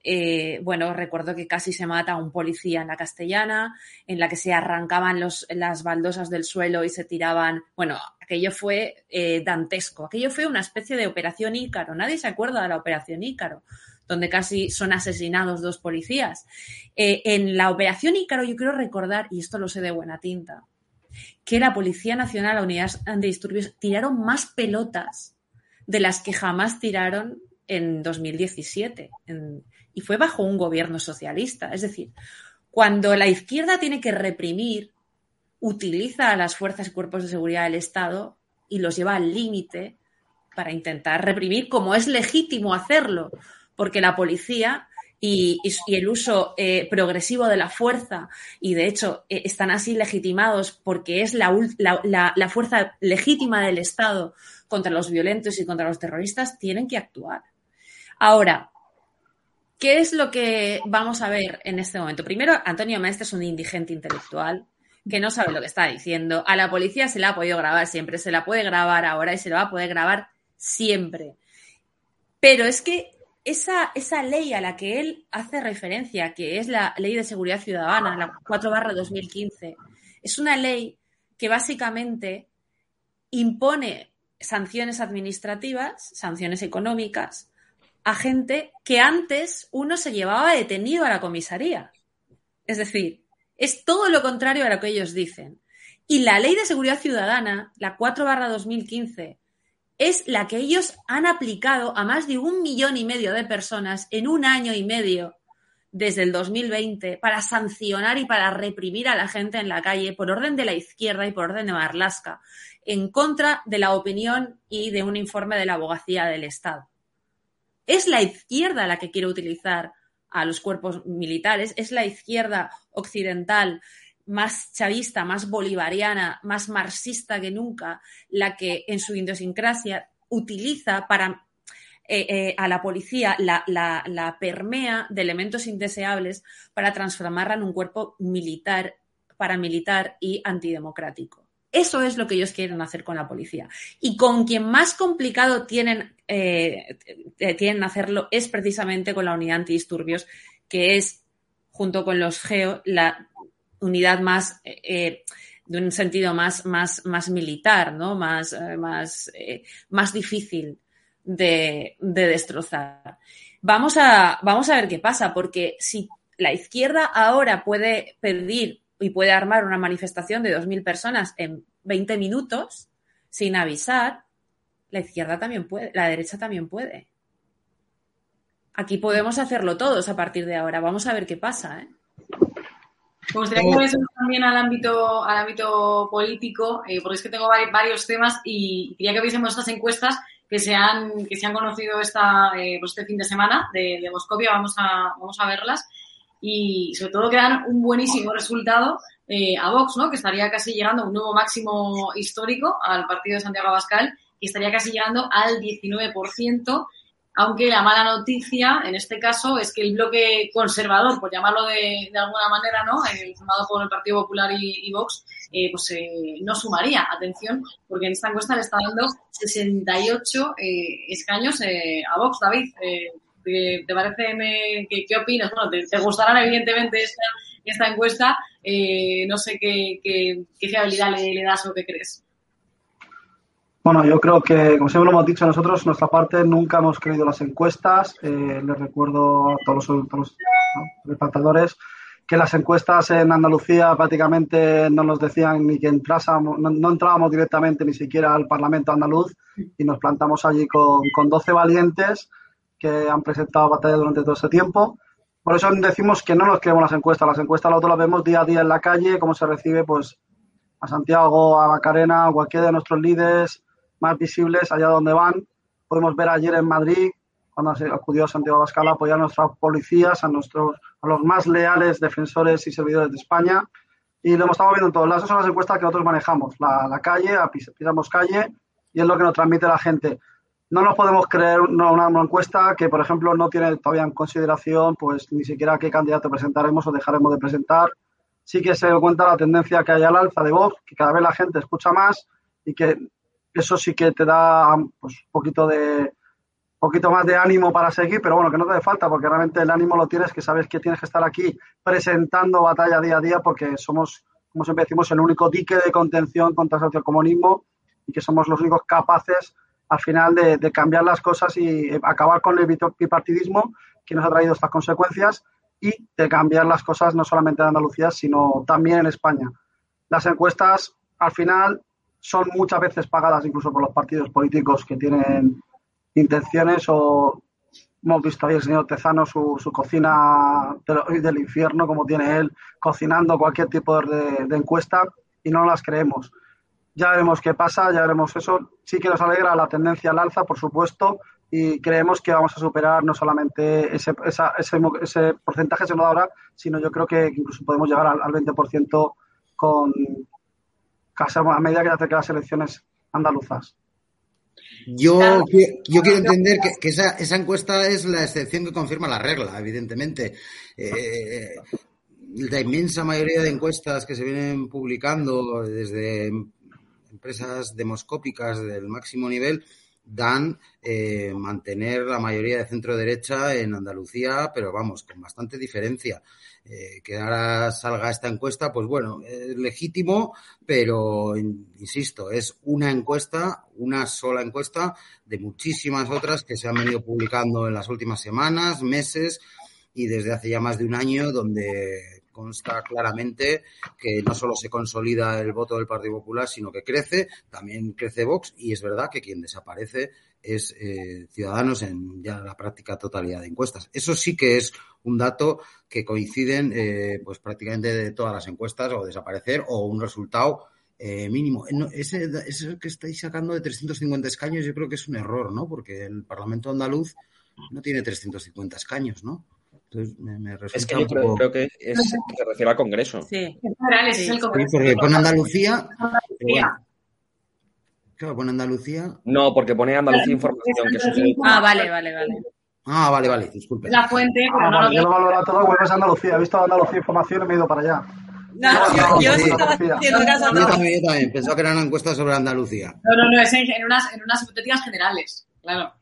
eh, bueno, recuerdo que casi se mata a un policía en la castellana, en la que se arrancaban los, las baldosas del suelo y se tiraban. Bueno, aquello fue eh, dantesco. Aquello fue una especie de operación Ícaro. Nadie se acuerda de la operación Ícaro, donde casi son asesinados dos policías. Eh, en la operación Ícaro, yo quiero recordar, y esto lo sé de buena tinta, que la Policía Nacional, la Unidad Antidisturbios, tiraron más pelotas de las que jamás tiraron en 2017. En, y fue bajo un gobierno socialista. Es decir, cuando la izquierda tiene que reprimir, utiliza a las fuerzas y cuerpos de seguridad del Estado y los lleva al límite para intentar reprimir como es legítimo hacerlo, porque la policía y, el uso eh, progresivo de la fuerza, y de hecho eh, están así legitimados porque es la, fuerza legítima del Estado contra los violentos y contra los terroristas, tienen que actuar. Ahora, ¿Qué es lo que vamos a ver en este momento? Primero, Antonio Maestre es un indigente intelectual que no sabe lo que está diciendo. A la policía se la ha podido grabar siempre, se la puede grabar ahora y se la va a poder grabar siempre. Pero es que esa, esa ley a la que él hace referencia, que es la Ley de Seguridad Ciudadana, la 4 barra 2015, es una ley que básicamente impone sanciones administrativas, sanciones económicas, a gente que antes uno se llevaba detenido a la comisaría. Es decir, es todo lo contrario a lo que ellos dicen. Y la ley de seguridad ciudadana, la 4 barra 2015, es la que ellos han aplicado a más de un millón y medio de personas en un año y medio desde el 2020 para sancionar y para reprimir a la gente en la calle por orden de la izquierda y por orden de Marlasca, en contra de la opinión y de un informe de la abogacía del Estado. Es la izquierda la que quiere utilizar a los cuerpos militares, es la izquierda occidental más chavista, más bolivariana, más marxista que nunca, la que en su idiosincrasia utiliza para eh, eh, a la policía, la, permea de elementos indeseables para transformarla en un cuerpo militar, paramilitar y antidemocrático. Eso es lo que ellos quieren hacer con la policía. Y con quien más complicado tienen, eh, tienen hacerlo es precisamente con la unidad antidisturbios, que es, junto con los GEO, la unidad más, eh, de un sentido más, más, más militar, ¿no? Más, eh, más, eh, más difícil de, de destrozar. Vamos a, vamos a ver qué pasa, porque si la izquierda ahora puede pedir y puede armar una manifestación de 2.000 personas en 20 minutos sin avisar, la izquierda también puede, la derecha también puede. Aquí podemos hacerlo todos a partir de ahora. Vamos a ver qué pasa. ¿eh? Me gustaría que volviésemos también al ámbito, al ámbito político, eh, porque es que tengo vari- varios temas y quería que viésemos estas encuestas que se han, que se han conocido esta, eh, pues este fin de semana de, de Moscovia. Vamos a, vamos a verlas y sobre todo que dan un buenísimo resultado eh, a Vox, ¿no? que estaría casi llegando a un nuevo máximo histórico al partido de Santiago Abascal y estaría casi llegando al 19%, aunque la mala noticia en este caso es que el bloque conservador, por llamarlo de, de alguna manera, ¿no? Eh, formado por el Partido Popular y, Vox, eh, pues eh, no sumaría, atención, porque en esta encuesta le está dando 68 eh, escaños eh, a Vox, David. Eh, ¿te, te parece, me- qué, qué opinas? Bueno, te, te gustarán evidentemente esta, esta encuesta, no sé qué, qué, qué fiabilidad le, le das o qué crees. Bueno, yo creo que, como siempre lo hemos dicho nosotros, nuestra parte nunca hemos creído las encuestas. Eh, les recuerdo a todos los, todos los, que las encuestas en Andalucía prácticamente no nos decían ni que entrásemos, no, no entrábamos directamente ni siquiera al Parlamento andaluz y nos plantamos allí con, con 12 valientes que han presentado batalla durante todo ese tiempo. Por eso decimos que no nos creemos las encuestas. Las encuestas nosotros las vemos día a día en la calle, cómo se recibe pues a Santiago, a Macarena, a cualquiera de nuestros líderes más visibles allá donde van. Podemos ver ayer en Madrid, cuando acudió Santiago Abascal a apoyar a nuestras policías, a, nuestros, a los más leales defensores y servidores de España. Y lo estamos viendo en todos lados. Esas son las encuestas que nosotros manejamos. La, la calle, pisamos calle y es lo que nos transmite la gente. No nos podemos creer una, una- una encuesta que, por ejemplo, no tiene todavía en consideración pues ni siquiera qué candidato presentaremos o dejaremos de presentar. Sí que se cuenta la tendencia que hay al alza de voz, que cada vez la gente escucha más y que eso sí que te da pues, un poquito de poquito más de ánimo para seguir, pero bueno, que no te hace falta, porque realmente el ánimo lo tienes, que sabes que tienes que estar aquí presentando batalla día a día, porque somos, como siempre decimos, el único dique de contención contra el sociocomunismo y que somos los únicos capaces al final de, cambiar las cosas y eh, acabar con el bipartidismo que nos ha traído estas consecuencias y de cambiar las cosas no solamente en Andalucía, sino también en España. Las encuestas, al final, son muchas veces pagadas incluso por los partidos políticos que tienen intenciones o hemos visto ahí el señor Tezano su, cocina del, infierno, como tiene él, cocinando cualquier tipo de, de encuesta y no las creemos. Ya veremos qué pasa, ya veremos eso. Sí que nos alegra la tendencia al alza, por supuesto, y creemos que vamos a superar no solamente ese, esa- ese, ese porcentaje se nos da ahora, sino yo creo que incluso podemos llegar al, al 20% con a medida que se acerquen las elecciones andaluzas. Yo, yo quiero entender que, que esa, esa encuesta es la excepción que confirma la regla, evidentemente. Eh, la inmensa mayoría de encuestas que se vienen publicando desde empresas demoscópicas del máximo nivel dan eh, mantener la mayoría de centro derecha en Andalucía, pero vamos, con bastante diferencia. Eh, que ahora salga esta encuesta, pues bueno, es legítimo, pero in- insisto, es una encuesta, una sola encuesta de muchísimas otras que se han venido publicando en las últimas semanas, meses y desde hace ya más de un año, donde consta claramente que no solo se consolida el voto del Partido Popular, sino que crece, también crece Vox, y es verdad que quien desaparece es eh, Ciudadanos en ya la práctica totalidad de encuestas. Eso sí que es un dato que coinciden eh, pues prácticamente de todas las encuestas, o desaparecer, o un resultado eh, mínimo. Ese, ese que estáis sacando de 350 escaños, yo creo que es un error, ¿no? Porque el Parlamento andaluz no tiene 350 escaños, ¿no? Entonces me, me resulta Es que yo un creo, poco... creo que es, se refiere al Congreso. Sí. Es el Sí, Congreso. porque pone Andalucía, bueno. Claro, pone Andalucía. No, porque pone Andalucía Información, que el- Ah, vale, vale, vale. Ah, vale, vale, disculpe. La fuente, pero Ah, no vale, lo yo lo valoro todo, vuelves a Andalucía. He visto Andalucía Información y me he ido para allá. No, yo, yo sí. estaba haciendo caso a Yo también, yo también. Pensaba que era una encuesta sobre Andalucía. No, no, no, es en, en unas, en unas hipotéticas generales, claro.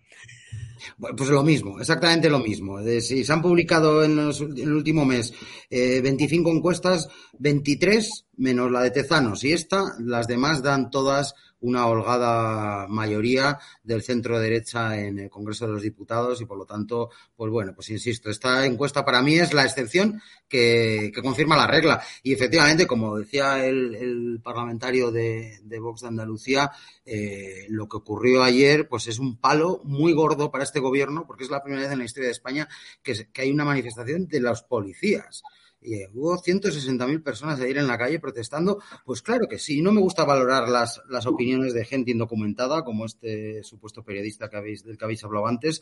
Pues lo mismo, exactamente lo mismo. si se han publicado en, en el último mes eh, 25 encuestas, 23 menos la de Tezanos y esta, las demás dan todas una holgada mayoría del centro derecha en el Congreso de los Diputados y por lo tanto, pues bueno, pues insisto, esta encuesta para mí es la excepción que, que confirma la regla. Y efectivamente, como decía el, parlamentario de, de, Vox de Andalucía, eh, lo que ocurrió ayer, pues es un palo muy gordo para este gobierno, porque es la primera vez en la historia de España que, que hay una manifestación de los policías. Y hubo 160.000 personas ayer en la calle protestando. Pues claro que sí. No me gusta valorar las, las opiniones de gente indocumentada, como este supuesto periodista que habéis, del que habéis hablado antes,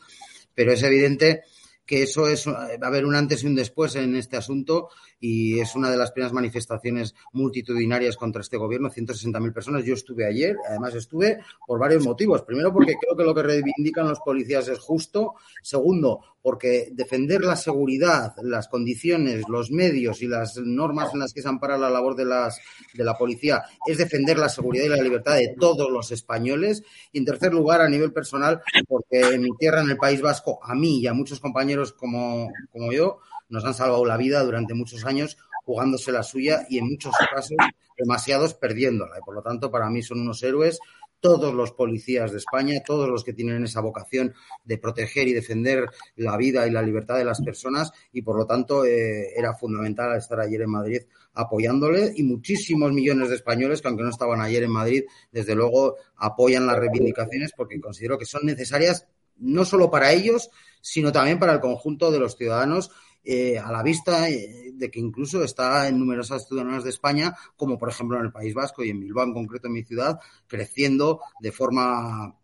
pero es evidente que eso es, va a haber un antes y un después en este asunto y es una de las primeras manifestaciones multitudinarias contra este gobierno, 160.000 personas. Yo estuve ayer, además estuve por varios motivos. Primero, porque creo que lo que reivindican los policías es justo. Segundo, porque defender la seguridad, las condiciones, los medios y las normas en las que se ampara la labor de, las, de la policía es defender la seguridad y la libertad de todos los españoles. Y en tercer lugar, a nivel personal, porque en mi tierra, en el País Vasco, a mí y a muchos compañeros como, como yo, nos han salvado la vida durante muchos años jugándose la suya y en muchos casos demasiados perdiéndola. Y por lo tanto, para mí son unos héroes todos los policías de España, todos los que tienen esa vocación de proteger y defender la vida y la libertad de las personas y por lo tanto eh, era fundamental estar ayer en Madrid apoyándole y muchísimos millones de españoles que aunque no estaban ayer en Madrid, desde luego apoyan las reivindicaciones porque considero que son necesarias no solo para ellos, sino también para el conjunto de los ciudadanos eh, a la vista eh, de que incluso está en numerosas ciudadanas de España, como por ejemplo en el País Vasco y en Bilbao en concreto en mi ciudad, creciendo de forma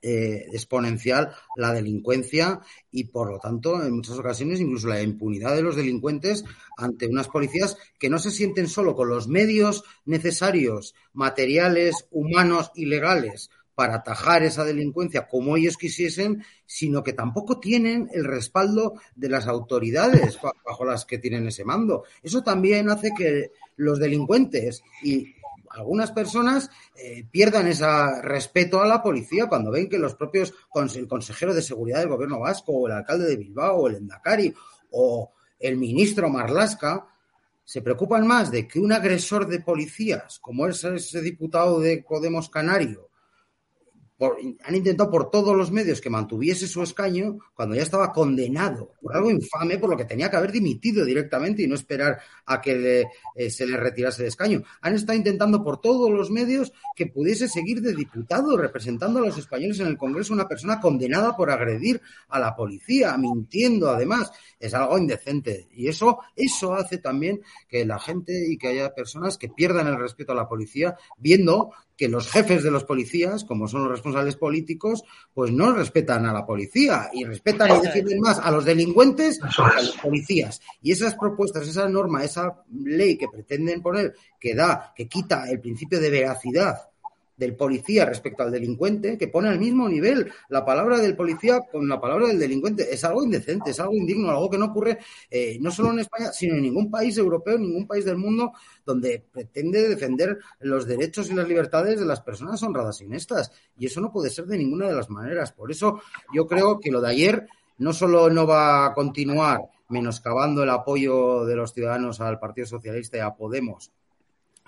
eh, exponencial la delincuencia y por lo tanto en muchas ocasiones incluso la impunidad de los delincuentes ante unas policías que no se sienten solo con los medios necesarios, materiales, humanos y legales para atajar esa delincuencia como ellos quisiesen, sino que tampoco tienen el respaldo de las autoridades bajo las que tienen ese mando. Eso también hace que los delincuentes y algunas personas eh, pierdan ese respeto a la policía cuando ven que los propios, el consejero de seguridad del gobierno vasco, o el alcalde de Bilbao, o el Endacari, o el ministro Marlasca, se preocupan más de que un agresor de policías, como es ese diputado de Podemos Canario, por, han intentado por todos los medios que mantuviese su escaño cuando ya estaba condenado por algo infame, por lo que tenía que haber dimitido directamente y no esperar a que le, eh, se le retirase el escaño. Han estado intentando por todos los medios que pudiese seguir de diputado representando a los españoles en el Congreso una persona condenada por agredir a la policía, mintiendo además. Es algo indecente. Y eso, eso hace también que la gente y que haya personas que pierdan el respeto a la policía viendo que los jefes de los policías, como son los responsables políticos, pues no respetan a la policía y respetan y defienden más a los delincuentes que a los policías. Y esas propuestas, esa norma, esa ley que pretenden poner, que da, que quita el principio de veracidad del policía respecto al delincuente, que pone al mismo nivel la palabra del policía con la palabra del delincuente. Es algo indecente, es algo indigno, algo que no ocurre eh, no solo en España, sino en ningún país europeo, en ningún país del mundo donde pretende defender los derechos y las libertades de las personas honradas y honestas. Y eso no puede ser de ninguna de las maneras. Por eso yo creo que lo de ayer no solo no va a continuar menoscabando el apoyo de los ciudadanos al Partido Socialista y a Podemos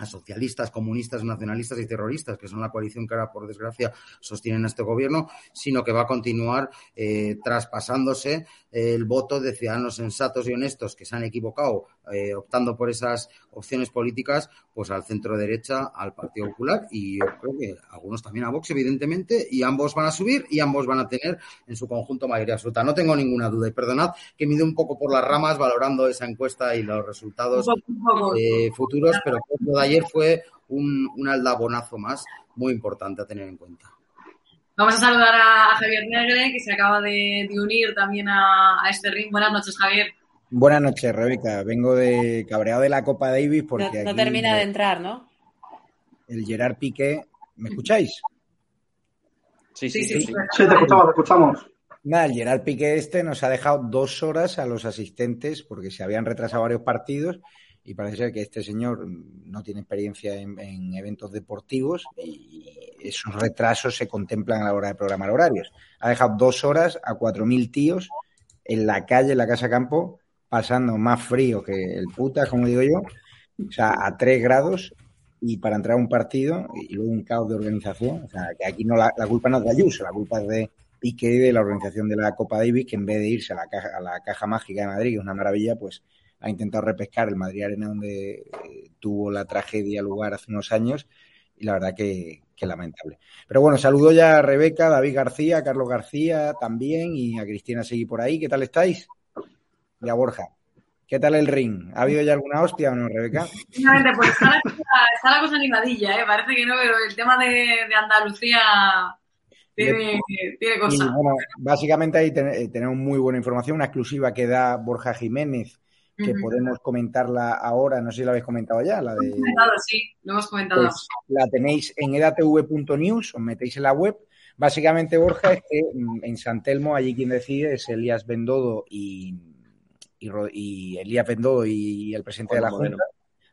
a socialistas, comunistas, nacionalistas y terroristas, que son la coalición que ahora, por desgracia, sostienen este gobierno, sino que va a continuar eh, traspasándose el voto de ciudadanos sensatos y honestos que se han equivocado eh, optando por esas opciones políticas, pues al centro derecha, al Partido Popular y yo creo que algunos también a Vox, evidentemente, y ambos van a subir y ambos van a tener en su conjunto mayoría absoluta. No tengo ninguna duda y perdonad que me un poco por las ramas valorando esa encuesta y los resultados eh, futuros, pero lo de ayer fue un, un aldabonazo más muy importante a tener en cuenta. Vamos a saludar a Javier Negre, que se acaba de, de unir también a, a, este ring. Buenas noches, Javier. Buenas noches, Rebeca. Vengo de cabreado de la Copa Davis porque. No, no termina de entrar, ¿no? El Gerard Piqué. ¿Me escucháis? Sí, sí, sí. Sí, sí, sí te escuchamos, te escuchamos. Nada, el Gerard Piqué este nos ha dejado dos horas a los asistentes porque se habían retrasado varios partidos y parece ser que este señor no tiene experiencia en, en eventos deportivos y esos retrasos se contemplan a la hora de programar horarios. Ha dejado dos horas a 4.000 tíos en la calle, en la casa campo, pasando más frío que el puta, como digo yo, o sea, a 3 grados y para entrar a un partido y luego un caos de organización. O sea, que aquí no la, culpa no es de Ayuso, la culpa es de Piqué y de la organización de la Copa Davis, que en vez de irse a la caja, a la caja mágica de Madrid, que es una maravilla, pues ha intentado repescar el Madrid Arena donde eh, tuvo la tragedia lugar hace unos años y la verdad que, que lamentable. Pero bueno, saludo ya a Rebeca, David García, Carlos García también y a Cristina Seguí por ahí. ¿Qué tal estáis? Y a Borja. ¿Qué tal el ring? ¿Ha habido ya alguna hostia o no, Rebeca? Pues está la, cosa, está la cosa animadilla, ¿eh? Parece que no, pero el tema de, de Andalucía tiene, tiene cosas. bueno, básicamente ahí ten- eh, tenemos muy buena información, una exclusiva que da Borja Jiménez, que podemos comentarla ahora, no sé si la habéis comentado ya, la de... comentado, sí, lo hemos comentado. Pues la tenéis en edatv.news, os metéis en la web. Básicamente, Borja, es que mm, en San Telmo, allí quien decide es Elías Bendodo y, y, y Elías Bendodo y el presidente de la Junta.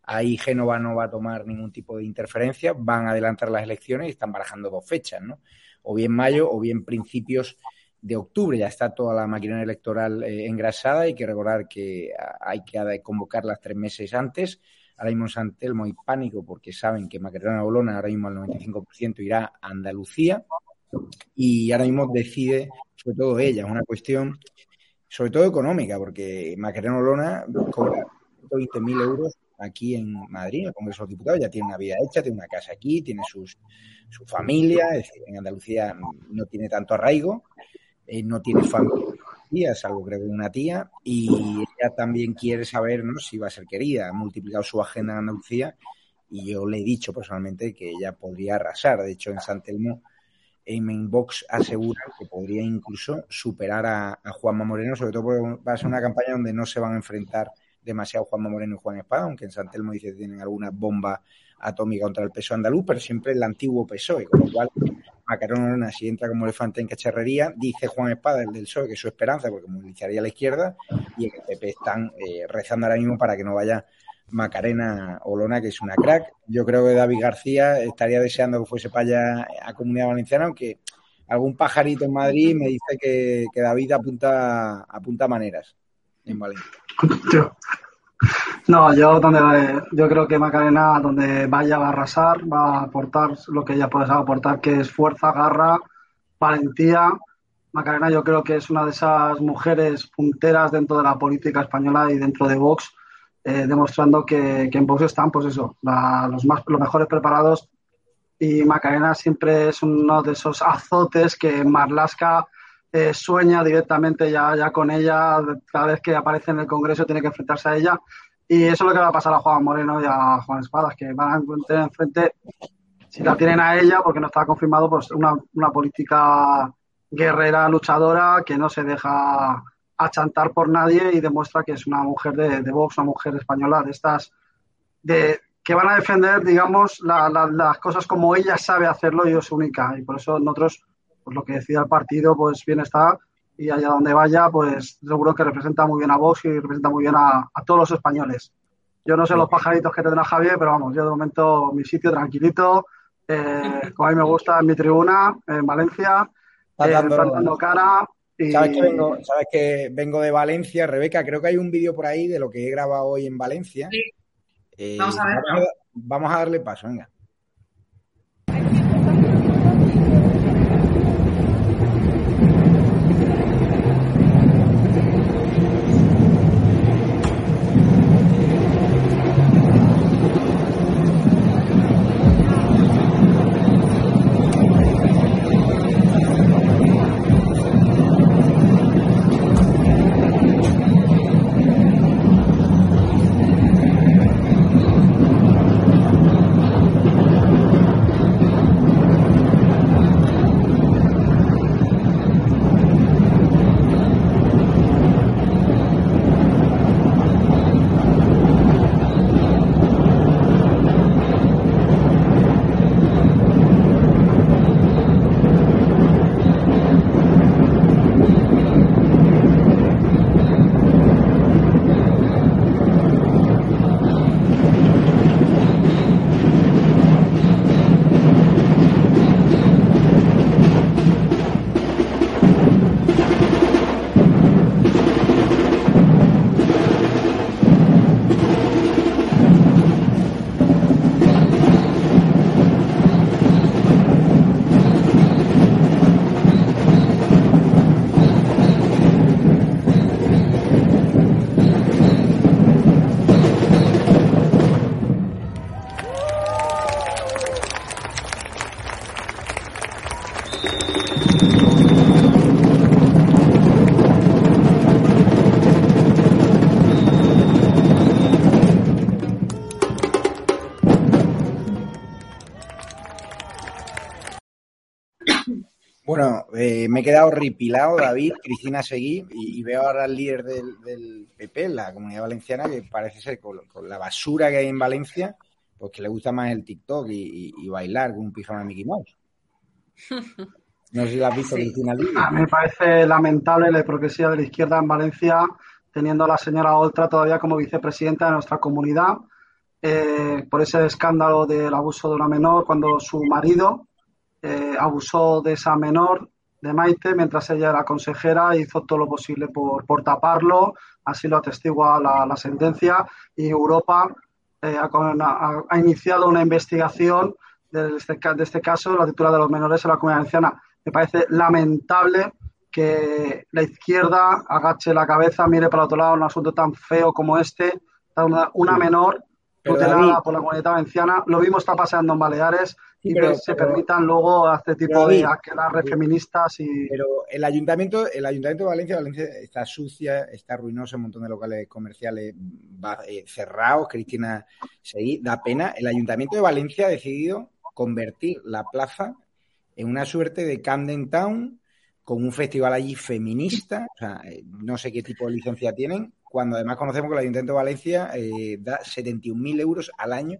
Ahí Génova no va a tomar ningún tipo de interferencia, van a adelantar las elecciones y están barajando dos fechas, ¿no? O bien mayo o bien principios de octubre. Ya está toda la maquinaria electoral eh, engrasada. Hay que recordar que hay que convocarlas tres meses antes. Ahora mismo en San Telmo hay pánico porque saben que Macarena Olona ahora mismo al 95% irá a Andalucía y ahora mismo decide, sobre todo ella, es una cuestión sobre todo económica, porque Macarena Olona cobra 120.000 euros aquí en Madrid, en el Congreso de los Diputados, ya tiene una vida hecha, tiene una casa aquí, tiene sus, su familia, es decir, en Andalucía no tiene tanto arraigo, eh, no tiene familia, salvo creo que una tía, y ella también quiere saber ¿no? si va a ser querida, ha multiplicado su agenda en Andalucía, y yo le he dicho personalmente que ella podría arrasar, de hecho en San Telmo en Vox asegura que podría incluso superar a, a Juanma Moreno, sobre todo porque va a ser una campaña donde no se van a enfrentar demasiado Juanma Moreno y Juan Espada, aunque en San Telmo dice que tienen alguna bomba atómica contra el PSOE andaluz, pero siempre el antiguo PSOE, con lo cual Olona, si entra como elefante en cacharrería, dice Juan Espada, el del PSOE, que es su esperanza, porque movilizaría a la izquierda, y el PP están eh, rezando ahora mismo para que no vaya Macarena Olona, que es una crack. Yo creo que David García estaría deseando que fuese para allá a Comunidad Valenciana, aunque algún pajarito en Madrid me dice que, David apunta, apunta maneras en Valencia. No, yo donde yo creo que Macarena donde vaya va a arrasar, va a aportar lo que ella puede aportar, que es fuerza, garra, valentía. Macarena yo creo que es una de esas mujeres punteras dentro de la política española y dentro de Vox, eh, demostrando que, que en Vox están, pues eso, la- los más los mejores preparados. Y Macarena siempre es uno de esos azotes que Marlaska eh, sueña directamente ya, ya con ella, cada vez que aparece en el Congreso tiene que enfrentarse a ella. Y eso es lo que va a pasar a Juan Moreno y a Juan Espadas, que van a tener enfrente, si la tienen a ella, porque no está confirmado, pues una, una política guerrera, luchadora, que no se deja achantar por nadie y demuestra que es una mujer de, de Vox, una mujer española de estas, de, que van a defender, digamos, la- la- las cosas como ella sabe hacerlo y es única. Y por eso nosotros, pues lo que decida el partido, pues bien está. Y allá donde vaya, pues seguro que representa muy bien a Vox y representa muy bien a, a todos los españoles. Yo no sé los pajaritos que tendrá Javier, pero vamos, yo de momento mi sitio tranquilito, eh, como a mí me gusta, en mi tribuna, en Valencia, eh, plantando cara. ¿Sabes que, vengo, sabes que vengo de Valencia, Rebeca? Creo que hay un vídeo por ahí de lo que he grabado hoy en Valencia. Eh, Vamos a a- vamos a darle paso, venga. Eh, me he quedado ripilado, David, Cristina Seguí, y, y veo ahora al líder del, del PP, la comunidad valenciana, que parece ser con, con la basura que hay en Valencia, pues que le gusta más el TikTok y, y- y bailar con un pijama Mickey Mouse. No sé si la has visto, Sí. Cristina. A mí me parece lamentable la hipocresía de la izquierda en Valencia, teniendo a la señora Oltra todavía como vicepresidenta de nuestra comunidad, eh, por ese escándalo del abuso de una menor, cuando su marido eh, abusó de esa menor, de Maite, mientras ella era consejera, hizo todo lo posible por, por taparlo, así lo atestigua la, la sentencia, y Europa eh, ha, iniciado una investigación de este, de este caso, la titular de los menores en la comunidad valenciana. Me parece lamentable que la izquierda agache la cabeza, mire para otro lado un asunto tan feo como este, una, una menor tutelada por la comunidad valenciana. Lo mismo está pasando en Baleares y pero- que se pero- permitan luego este tipo de aquelarres feministas y Pero el ayuntamiento, el ayuntamiento de Valencia, Valencia está sucia, está ruinosa, un montón de locales comerciales va- eh, cerrados, Cristina Seguí, da pena. El ayuntamiento de Valencia ha decidido convertir la plaza en una suerte de Camden Town con un festival allí feminista, o sea, eh, no sé qué tipo de licencia tienen, cuando además conocemos que el Ayuntamiento de Valencia eh, da 71.000 euros al año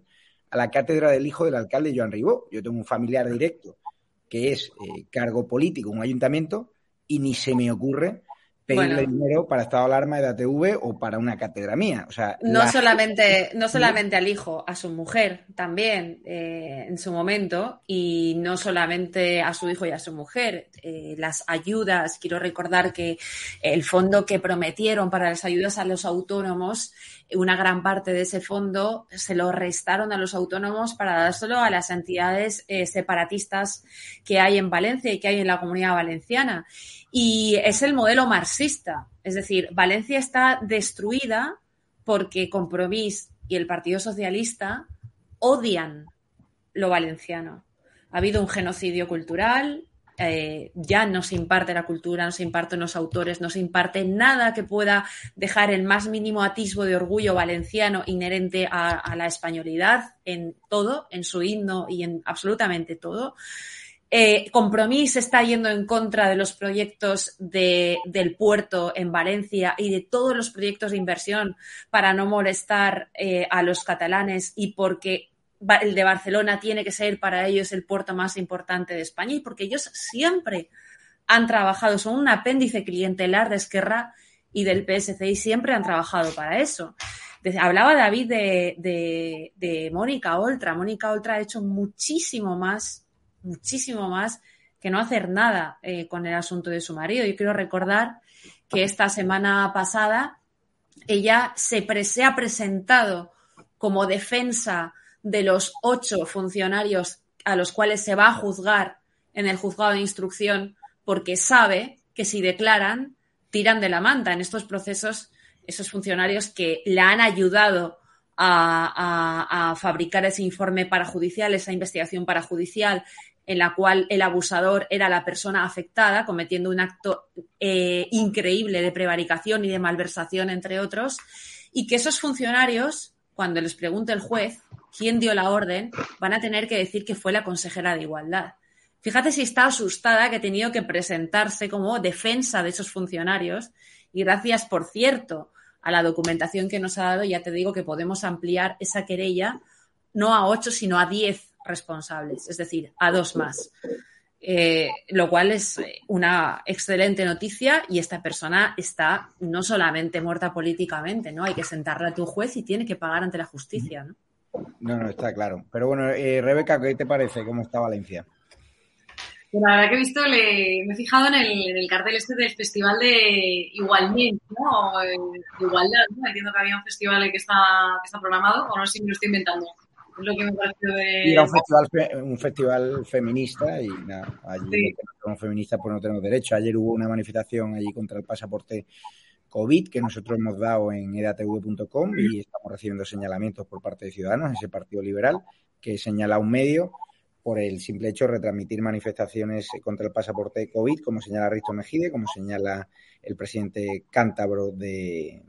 a la cátedra del hijo del alcalde Joan Ribó. Yo tengo un familiar directo que es eh, cargo político en un ayuntamiento y ni se me ocurre pedirle Bueno. dinero para estado de alarma de ATV o para una cátedra mía. O sea, No la- solamente, no solamente al hijo, a su mujer también eh, en su momento y no solamente a su hijo y a su mujer. Eh, las ayudas, quiero recordar que el fondo que prometieron para las ayudas a los autónomos, una gran parte de ese fondo se lo restaron a los autónomos para dárselo a las entidades eh, separatistas que hay en Valencia y que hay en la comunidad valenciana. Y es el modelo marxista. Es decir, Valencia está destruida porque Compromís y el Partido Socialista odian lo valenciano. Ha habido un genocidio cultural, eh, ya no se imparte la cultura, no se imparten los autores, no se imparte nada que pueda dejar el más mínimo atisbo de orgullo valenciano inherente a, la españolidad en todo, en su himno y en absolutamente todo. Eh, Compromís está yendo en contra de los proyectos de- del puerto en Valencia y de todos los proyectos de inversión para no molestar eh, a los catalanes y porque el de Barcelona tiene que ser para ellos el puerto más importante de España y porque ellos siempre han trabajado, son un apéndice clientelar de Esquerra y del PSC y siempre han trabajado para eso. Hablaba David de, de- Mónica Oltra. Mónica Oltra ha hecho muchísimo más, muchísimo más que no hacer nada eh, con el asunto de su marido. Yo quiero recordar que esta semana pasada ella se ha presentado como defensa de los ocho funcionarios a los cuales se va a juzgar en el juzgado de instrucción porque sabe que si declaran tiran de la manta. En estos procesos esos funcionarios que le han ayudado a fabricar ese informe parajudicial, esa investigación parajudicial en la cual el abusador era la persona afectada cometiendo un acto eh, increíble de prevaricación y de malversación, entre otros, y que esos funcionarios, cuando les pregunte el juez quién dio la orden, van a tener que decir que fue la consejera de igualdad. Fíjate si está asustada que ha tenido que presentarse como defensa de esos funcionarios y gracias, por cierto, a la documentación que nos ha dado, ya te digo que podemos ampliar esa querella no a ocho, sino a diez responsables, es decir, a dos más. Eh, lo cual es eh, una excelente noticia y esta persona está no solamente muerta políticamente, ¿no? Hay que sentarla a tu juez y tiene que pagar ante la justicia, ¿no? No, no, está claro. Pero bueno, eh, Rebeca, ¿qué te parece? ¿Cómo está Valencia? Pues la verdad que he visto, le, me he fijado en el, en el cartel este del Festival de Igualment, ¿no? O, eh, De igualdad, ¿no? Entiendo que había un festival que está, que está programado, o no sé si me lo estoy inventando. Lo que me pareció de... Y era un festival, fe- un festival feminista y nada, allí Sí. no somos feministas pues no tenemos derecho. Ayer hubo una manifestación allí contra el pasaporte COVID que nosotros hemos dado en edatv.com y estamos recibiendo señalamientos por parte de Ciudadanos, ese partido liberal, que señala un medio por el simple hecho de retransmitir manifestaciones contra el pasaporte COVID, como señala Risto Mejide, como señala el presidente cántabro de,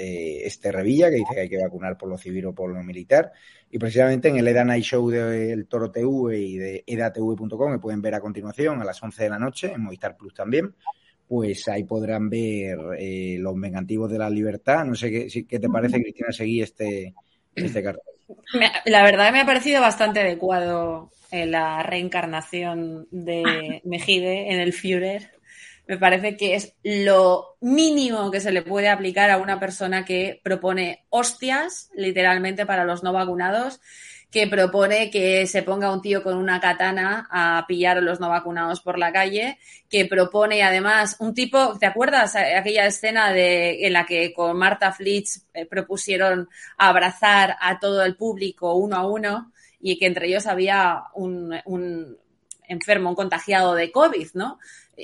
eh, este Revilla, que dice que hay que vacunar por lo civil o por lo militar. Y precisamente en el EDA Night Show del Toro TV y de edatv.com, que pueden ver a continuación a las 11 de la noche, en Movistar Plus también, pues ahí podrán ver eh, los vengativos de la libertad. No sé qué, qué te parece, Cristina, seguir este, este cartel. La verdad me ha parecido bastante adecuado la reencarnación de Mejide en el Führer me parece que es lo mínimo que se le puede aplicar a una persona que propone hostias, literalmente, para los no vacunados, que propone que se ponga un tío con una katana a pillar a los no vacunados por la calle, que propone además un tipo, ¿te acuerdas aquella escena de, en la que con Marta Flitz eh, propusieron abrazar a todo el público uno a uno y que entre ellos había un, un enfermo, un contagiado de COVID, ¿no?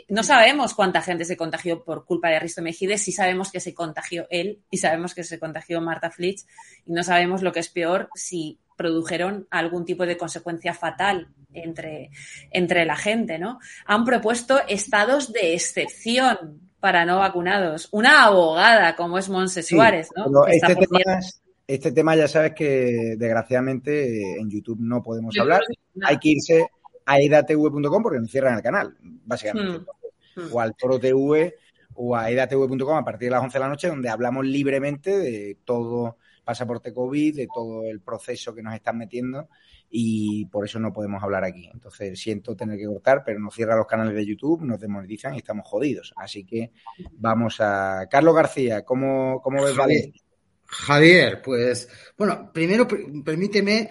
No sabemos cuánta gente se contagió por culpa de Risto Mejide, sí sabemos que se contagió él y sabemos que se contagió Marta Flitz y no sabemos lo que es peor si produjeron algún tipo de consecuencia fatal entre, entre la gente, ¿no? Han propuesto estados de excepción para no vacunados. Una abogada como es Monse Suárez, ¿no? Este tema, este, tema, ya sabes que desgraciadamente en YouTube no podemos hablar. Hay que irse a edatv.com porque nos cierran el canal, básicamente. Hmm. Hmm. O al Toro TV o a edatv.com a partir de las 11 de la noche, donde hablamos libremente de todo pasaporte COVID, de todo el proceso que nos están metiendo y por eso no podemos hablar aquí. Entonces siento tener que cortar, pero nos cierran los canales de YouTube, nos demonetizan y estamos jodidos. Así que vamos a... Carlos García, ¿cómo, cómo ves Javier, Javier, pues bueno, primero permíteme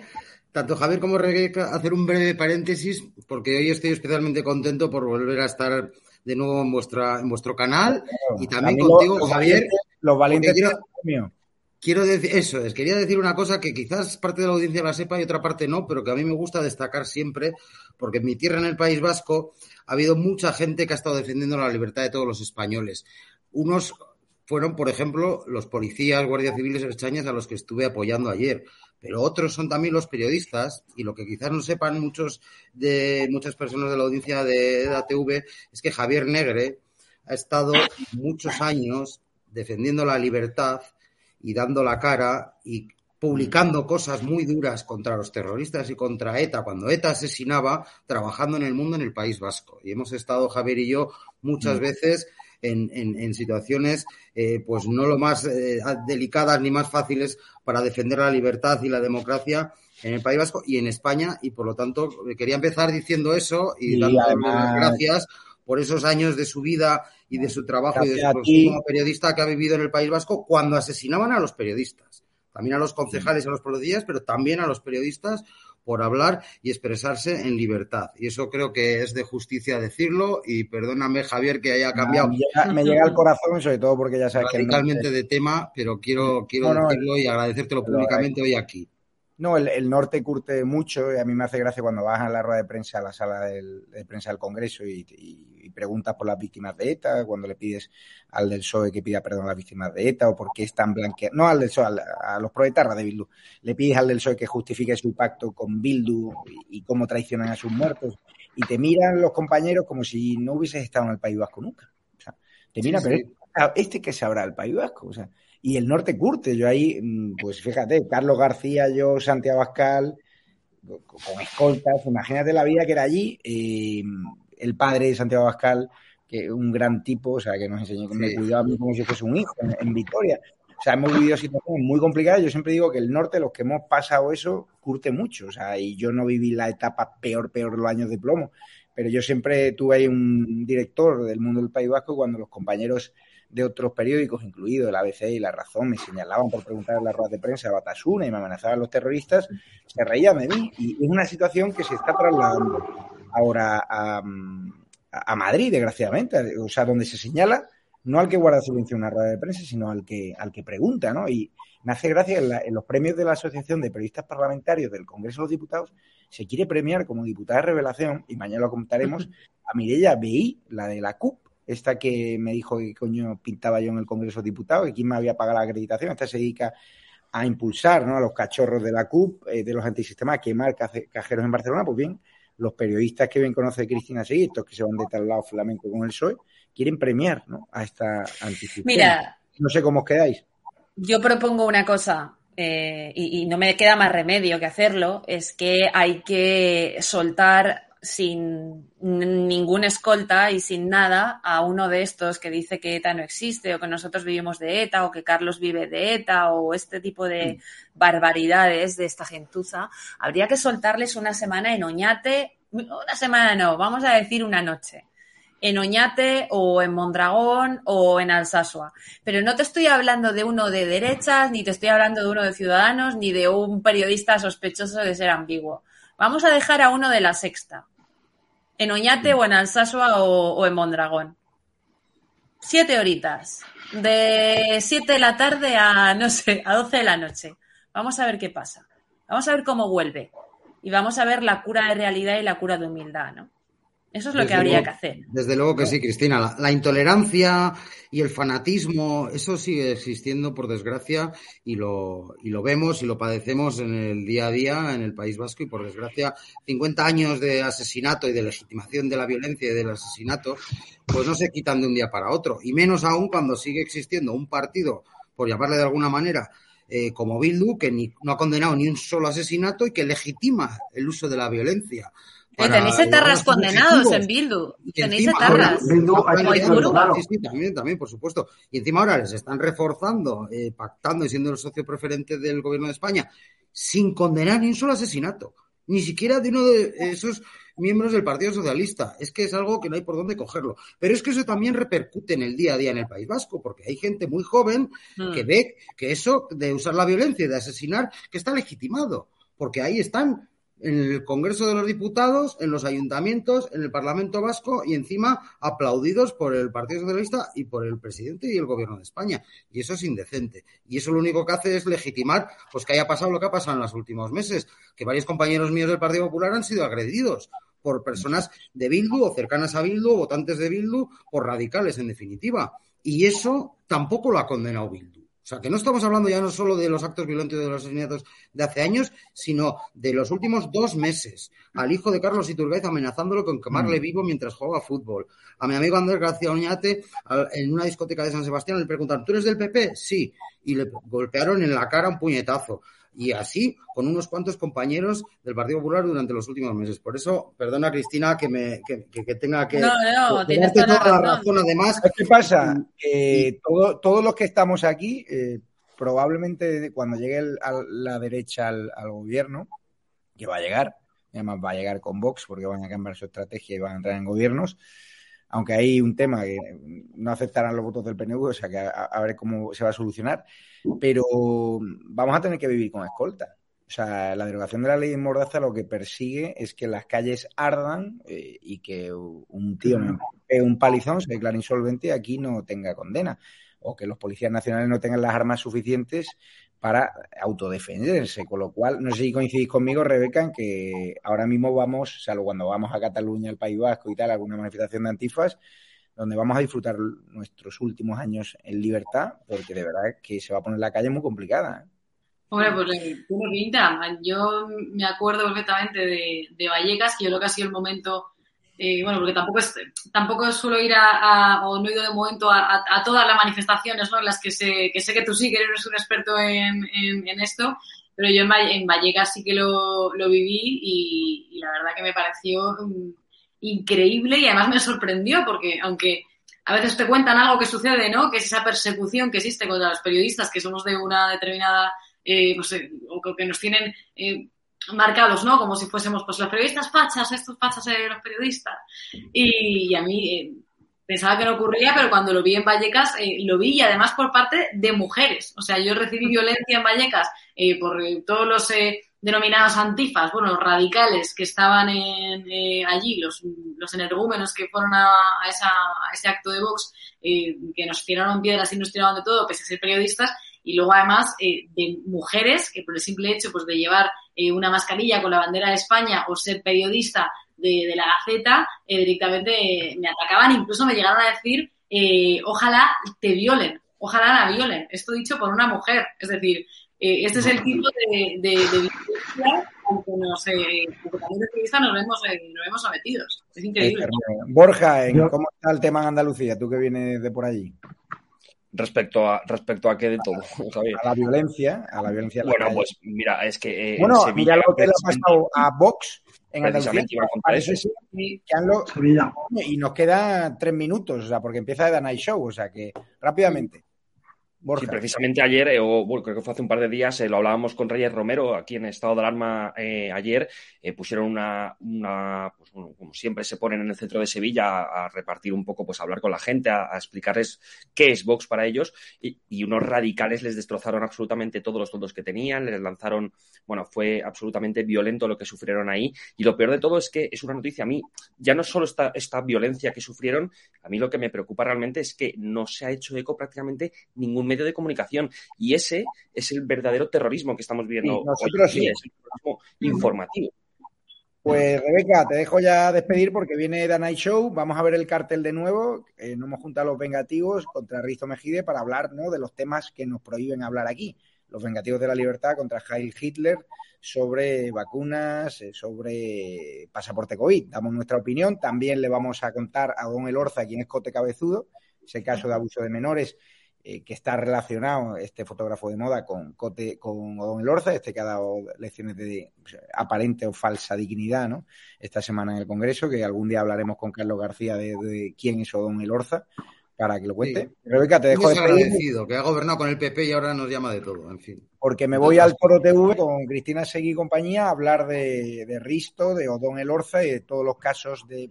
tanto Javier como Rebeca hacer un breve paréntesis, porque hoy estoy especialmente contento por volver a estar de nuevo en, vuestra, en vuestro canal y también contigo, Javier. los valientes quiero, quiero decir, eso es, quería decir una cosa que quizás parte de la audiencia la sepa y otra parte no, pero que a mí me gusta destacar siempre, porque en mi tierra, en el País Vasco, ha habido mucha gente que ha estado defendiendo la libertad de todos los españoles. Unos fueron, por ejemplo, los policías, guardias civiles extrañas a los que estuve apoyando ayer pero otros son también los periodistas y lo que quizás no sepan muchos de muchas personas de la audiencia de EDATV es que Javier Negre ha estado muchos años defendiendo la libertad y dando la cara y publicando cosas muy duras contra los terroristas y contra ETA, cuando ETA asesinaba, trabajando en el mundo en el País Vasco. Y hemos estado, Javier y yo, muchas mm. veces en, situaciones eh, pues no lo más eh, delicadas ni más fáciles para defender la libertad y la democracia en el País Vasco y en España. Y por lo tanto quería empezar diciendo eso y, dándole las gracias por esos años de su vida y de su trabajo y de su como periodista que ha vivido en el País Vasco cuando asesinaban a los periodistas, también a los concejales, a los policías, pero también a los periodistas por hablar y expresarse en libertad. Y eso creo que es de justicia decirlo. Y perdóname, Javier, que haya cambiado. me, llega, al corazón, sobre todo porque ya sabes radicalmente de tema, pero quiero, quiero decirlo y agradecértelo públicamente hoy aquí. No, el, norte curte mucho y a mí me hace gracia cuando vas a la rueda de prensa, a la sala de prensa del Congreso y, preguntas por las víctimas de ETA, cuando le pides al del PSOE que pida perdón a las víctimas de ETA o por qué están blanqueados, no al del PSOE, a, los proetarras de Bildu, le pides al del PSOE que justifique su pacto con Bildu y, cómo traicionan a sus muertos y te miran los compañeros como si no hubieses estado en el País Vasco nunca. O sea, te miran, pero este que sabrá el País Vasco, o sea, y el norte curte. Yo ahí, mm, pues fíjate, Carlos García, yo, Santiago Abascal, con escoltas, imagínate la vida que era allí. Eh, el padre de Santiago Abascal, que un gran tipo, o sea, que nos enseñó que me cuidaba a mí como si fuese un hijo en, Victoria. O sea, hemos vivido situaciones muy complicadas. Yo siempre digo que el norte, los que hemos pasado eso, curte mucho. O sea, y yo no viví la etapa peor, peor los años de plomo. Pero yo siempre tuve ahí un director del mundo del País Vasco cuando los compañeros de otros periódicos, incluido el ABC y La Razón, me señalaban por preguntar en la rueda de prensa a Batasuna y me amenazaban los terroristas, se reían de mí. Y es una situación que se está trasladando ahora a, Madrid, desgraciadamente, o sea, donde se señala no al que guarda silencio en una rueda de prensa, sino al que, al que pregunta, ¿no? Y me hace gracia en, los premios de la Asociación de Periodistas Parlamentarios del Congreso de los Diputados, se quiere premiar como diputada de revelación, y mañana lo comentaremos, a Mireia BI, la de la CUP, esta que me dijo que coño pintaba yo en el Congreso de Diputados, que quién me había pagado la acreditación, esta se dedica a impulsar ¿no? a los cachorros de la CUP, eh, de los antisistemas, a quemar cajeros en Barcelona, pues bien, los periodistas que bien conoce Cristina Seguí, estos que se van de tal lado flamenco con el PSOE, quieren premiar ¿no? a esta antisistema. Mira, no sé cómo os quedáis. Yo propongo una cosa, eh, y, y no me queda más remedio que hacerlo, es que hay que soltar sin ningún escolta y sin nada a uno de estos que dice que ETA no existe o que nosotros vivimos de ETA o que Carlos vive de ETA o este tipo de barbaridades de esta gentuza, habría que soltarles una semana en Oñate, una semana no, vamos a decir una noche, en Oñate o en Mondragón o en Alsasua. Pero no te estoy hablando de uno de derechas, ni te estoy hablando de uno de ciudadanos, ni de un periodista sospechoso de ser ambiguo. Vamos a dejar a uno de la sexta, en Oñate o en Alsasua o, o en Mondragón. Siete horitas. De siete de la tarde a, no sé, a doce de la noche. Vamos a ver qué pasa. Vamos a ver cómo vuelve. Y vamos a ver la cura de realidad y la cura de humildad, ¿no? Eso es lo Desde que habría luego- que hacer. Desde luego que sí, Cristina. La, la intolerancia y el fanatismo, eso sigue existiendo, por desgracia, y lo, y lo vemos y lo padecemos en el día a día en el País Vasco. Y por desgracia, 50 años de asesinato y de legitimación de la violencia y del asesinato, pues no se quitan de un día para otro. Y menos aún cuando sigue existiendo un partido, por llamarle de alguna manera, eh, como Bildu, que ni- no ha condenado ni un solo asesinato y que legitima el uso de la violencia. Para tenéis etarras condenados en Bildu. Tenéis etarras. claro. Sí, sí, también, también, por supuesto. Y encima ahora les están reforzando, eh, pactando y siendo el socio preferente del gobierno de España, sin condenar ni un solo asesinato, ni siquiera de uno de esos miembros del Partido Socialista. Es que es algo que no hay por dónde cogerlo. Pero es que eso también repercute en el día a día en el País Vasco, porque hay gente muy joven Mm. que ve que eso de usar la violencia y de asesinar, que está legitimado, porque ahí están en el Congreso de los Diputados, en los ayuntamientos, en el Parlamento Vasco y encima aplaudidos por el Partido Socialista y por el presidente y el Gobierno de España. Y eso es indecente. Y eso lo único que hace es legitimar pues que haya pasado lo que ha pasado en los últimos meses, que varios compañeros míos del Partido Popular han sido agredidos por personas de Bildu o cercanas a Bildu, votantes de Bildu, por radicales en definitiva. Y eso tampoco lo ha condenado Bildu. O sea, que no estamos hablando ya no solo de los actos violentos y de los asesinatos de hace años, sino de los últimos dos meses. Al hijo de Carlos Iturgaiz amenazándolo con quemarle vivo mientras juega fútbol. A mi amigo Andrés García Oñate, en una discoteca de San Sebastián, le preguntaron, ¿tú eres del PP? Sí. Y le golpearon en la cara un puñetazo. Y así con unos cuantos compañeros del Partido Popular durante los últimos meses. Por eso, perdona Cristina que me que, que- que tenga que, No, no, que tienes toda la razón. razón además. ¿Sabes qué pasa? Que todo- todos los que estamos aquí, eh, probablemente cuando llegue el- a la derecha al, al gobierno, que va a llegar, y además va a llegar con Vox porque van a cambiar su estrategia y van a entrar en gobiernos, aunque hay un tema que no aceptarán los votos del PNV, o sea que a, a ver cómo se va a solucionar, pero vamos a tener que vivir con escolta. O sea, la derogación de la ley de Mordaza lo que persigue es que las calles ardan eh, y que un tío me pegue un palizón, se declara insolvente y aquí no tenga condena. O que los policías nacionales no tengan las armas suficientes para autodefenderse. Con lo cual, no sé si coincidís conmigo, Rebeca, en que ahora mismo vamos, salvo cuando vamos a Cataluña, al País Vasco y tal, alguna manifestación de antifas, donde vamos a disfrutar nuestros últimos años en libertad, porque de verdad que se va a poner la calle muy complicada. ¿eh? Hombre, pues tiene pinta. Yo me acuerdo perfectamente de, de Vallecas, que yo creo que ha sido el momento, eh, bueno, porque tampoco es, tampoco suelo ir a, o no he ido de momento a, todas las manifestaciones, ¿no? En las que sé, que sé que tú sí que eres un experto en, esto, pero yo en, en sí que lo, lo viví y, la verdad que me pareció mm, increíble y además me sorprendió porque aunque a veces te cuentan algo que sucede, ¿no? Que es esa persecución que existe contra los periodistas que somos de una determinada, eh, pues, eh, o que nos tienen eh, marcados, ¿no? Como si fuésemos, pues, los periodistas fachas, estos fachas de los periodistas. Y, a mí eh, pensaba que no ocurría, pero cuando lo vi en Vallecas, eh, lo vi y además por parte de mujeres. O sea, yo recibí violencia en Vallecas eh, por eh, todos los denominados antifas, bueno, los radicales que estaban en, allí, los, los energúmenos que fueron a, ese acto de Vox, que nos tiraron piedras y nos tiraron de todo, pese a ser periodistas, y luego además eh, de mujeres que por el simple hecho pues, de llevar eh, una mascarilla con la bandera de España o ser periodista de, de la Gaceta, eh, directamente eh, me atacaban, incluso me llegaron a decir, eh, ojalá te violen, ojalá la violen. Esto dicho por una mujer. Es decir, eh, este es el tipo de, de, de violencia al que nos, eh, periodistas nos vemos, eh, nos vemos sometidos. Es increíble. Borja, ¿en Yo- ¿cómo está el tema en Andalucía? Tú que vienes de por allí. Respecto a, respecto a qué de todo, Javier. A la violencia, a la violencia. en la Bueno, calle. pues mira, es que. eh, Bueno, en Sevilla, mira lo que le ha precisamente- pasado a Vox en Andalucía. iba a contar Parece eso. ser que han lo- Y nos quedan tres minutos, o sea, porque empieza The Night Show, o sea que rápidamente. Borja. Precisamente ayer, eh, o bueno, creo que fue hace un par de días, eh, lo hablábamos con Reyes Romero aquí en estado de alarma eh, ayer. eh, pusieron una, pues, bueno, como siempre se ponen en el centro de Sevilla a, repartir un poco, pues a hablar con la gente, a, explicarles qué es Vox para ellos. Y, y unos radicales les destrozaron absolutamente todos los fondos que tenían, les lanzaron, bueno, fue absolutamente violento lo que sufrieron ahí. Y lo peor de todo es que es una noticia a mí, ya no solo esta, esta violencia que sufrieron, a mí lo que me preocupa realmente es que no se ha hecho eco prácticamente ningún medio de comunicación. Y ese es el verdadero terrorismo que estamos viendo. Sí, nosotros hoy sí. es el terrorismo informativo. Pues Rebeca, te dejo ya despedir porque viene The Night Show. Vamos a ver el cartel de nuevo. Eh, nos hemos juntado los vengativos contra Risto Mejide para hablar ¿no? de los temas que nos prohíben hablar aquí. Los vengativos de la libertad contra Heil Hitler sobre vacunas, eh, sobre pasaporte COVID. Damos nuestra opinión. También le vamos a contar a Don Elorza quién es Cote Cabezudo, ese caso de abuso de menores eh, que está relacionado este fotógrafo de moda con Cote, con Odón Elorza, este que ha dado lecciones de pues, aparente o falsa dignidad, ¿no? Esta semana en el Congreso, que algún día hablaremos con Carlos García de, de quién es Odón Elorza, para que lo cuente. Rebeca, te dejo desagradecido, que ha gobernado con el PP y ahora nos llama de todo, en fin. porque me voy al Toro TV con Cristina Seguí y compañía a hablar de, de Risto, de Odón Elorza y de todos los casos de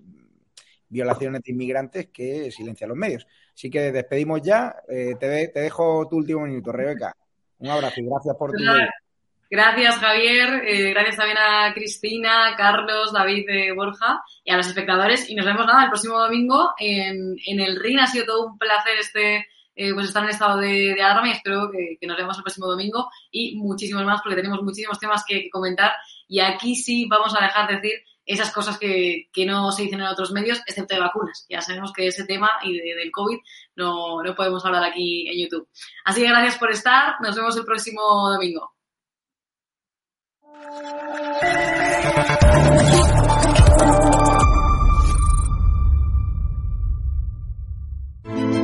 violaciones de inmigrantes que silencian los medios. Así que despedimos ya. Eh, te, de- te dejo tu último minuto, Rebeca. Un abrazo y gracias por tu. Gracias, Javier. Eh, gracias también a Cristina, Carlos, David, eh, Borja y a los espectadores. Y nos vemos nada el próximo domingo en, en el RIN. Ha sido todo un placer este, eh, pues estar en estado de, de alarma y espero que, que nos vemos el próximo domingo y muchísimos más porque tenemos muchísimos temas que, que comentar. Y aquí sí vamos a dejar de decir esas cosas que, que no se dicen en otros medios, excepto de vacunas. Ya sabemos que ese tema y de- del COVID no, no podemos hablar aquí en YouTube. Así que gracias por estar. Nos vemos el próximo domingo. ¿No te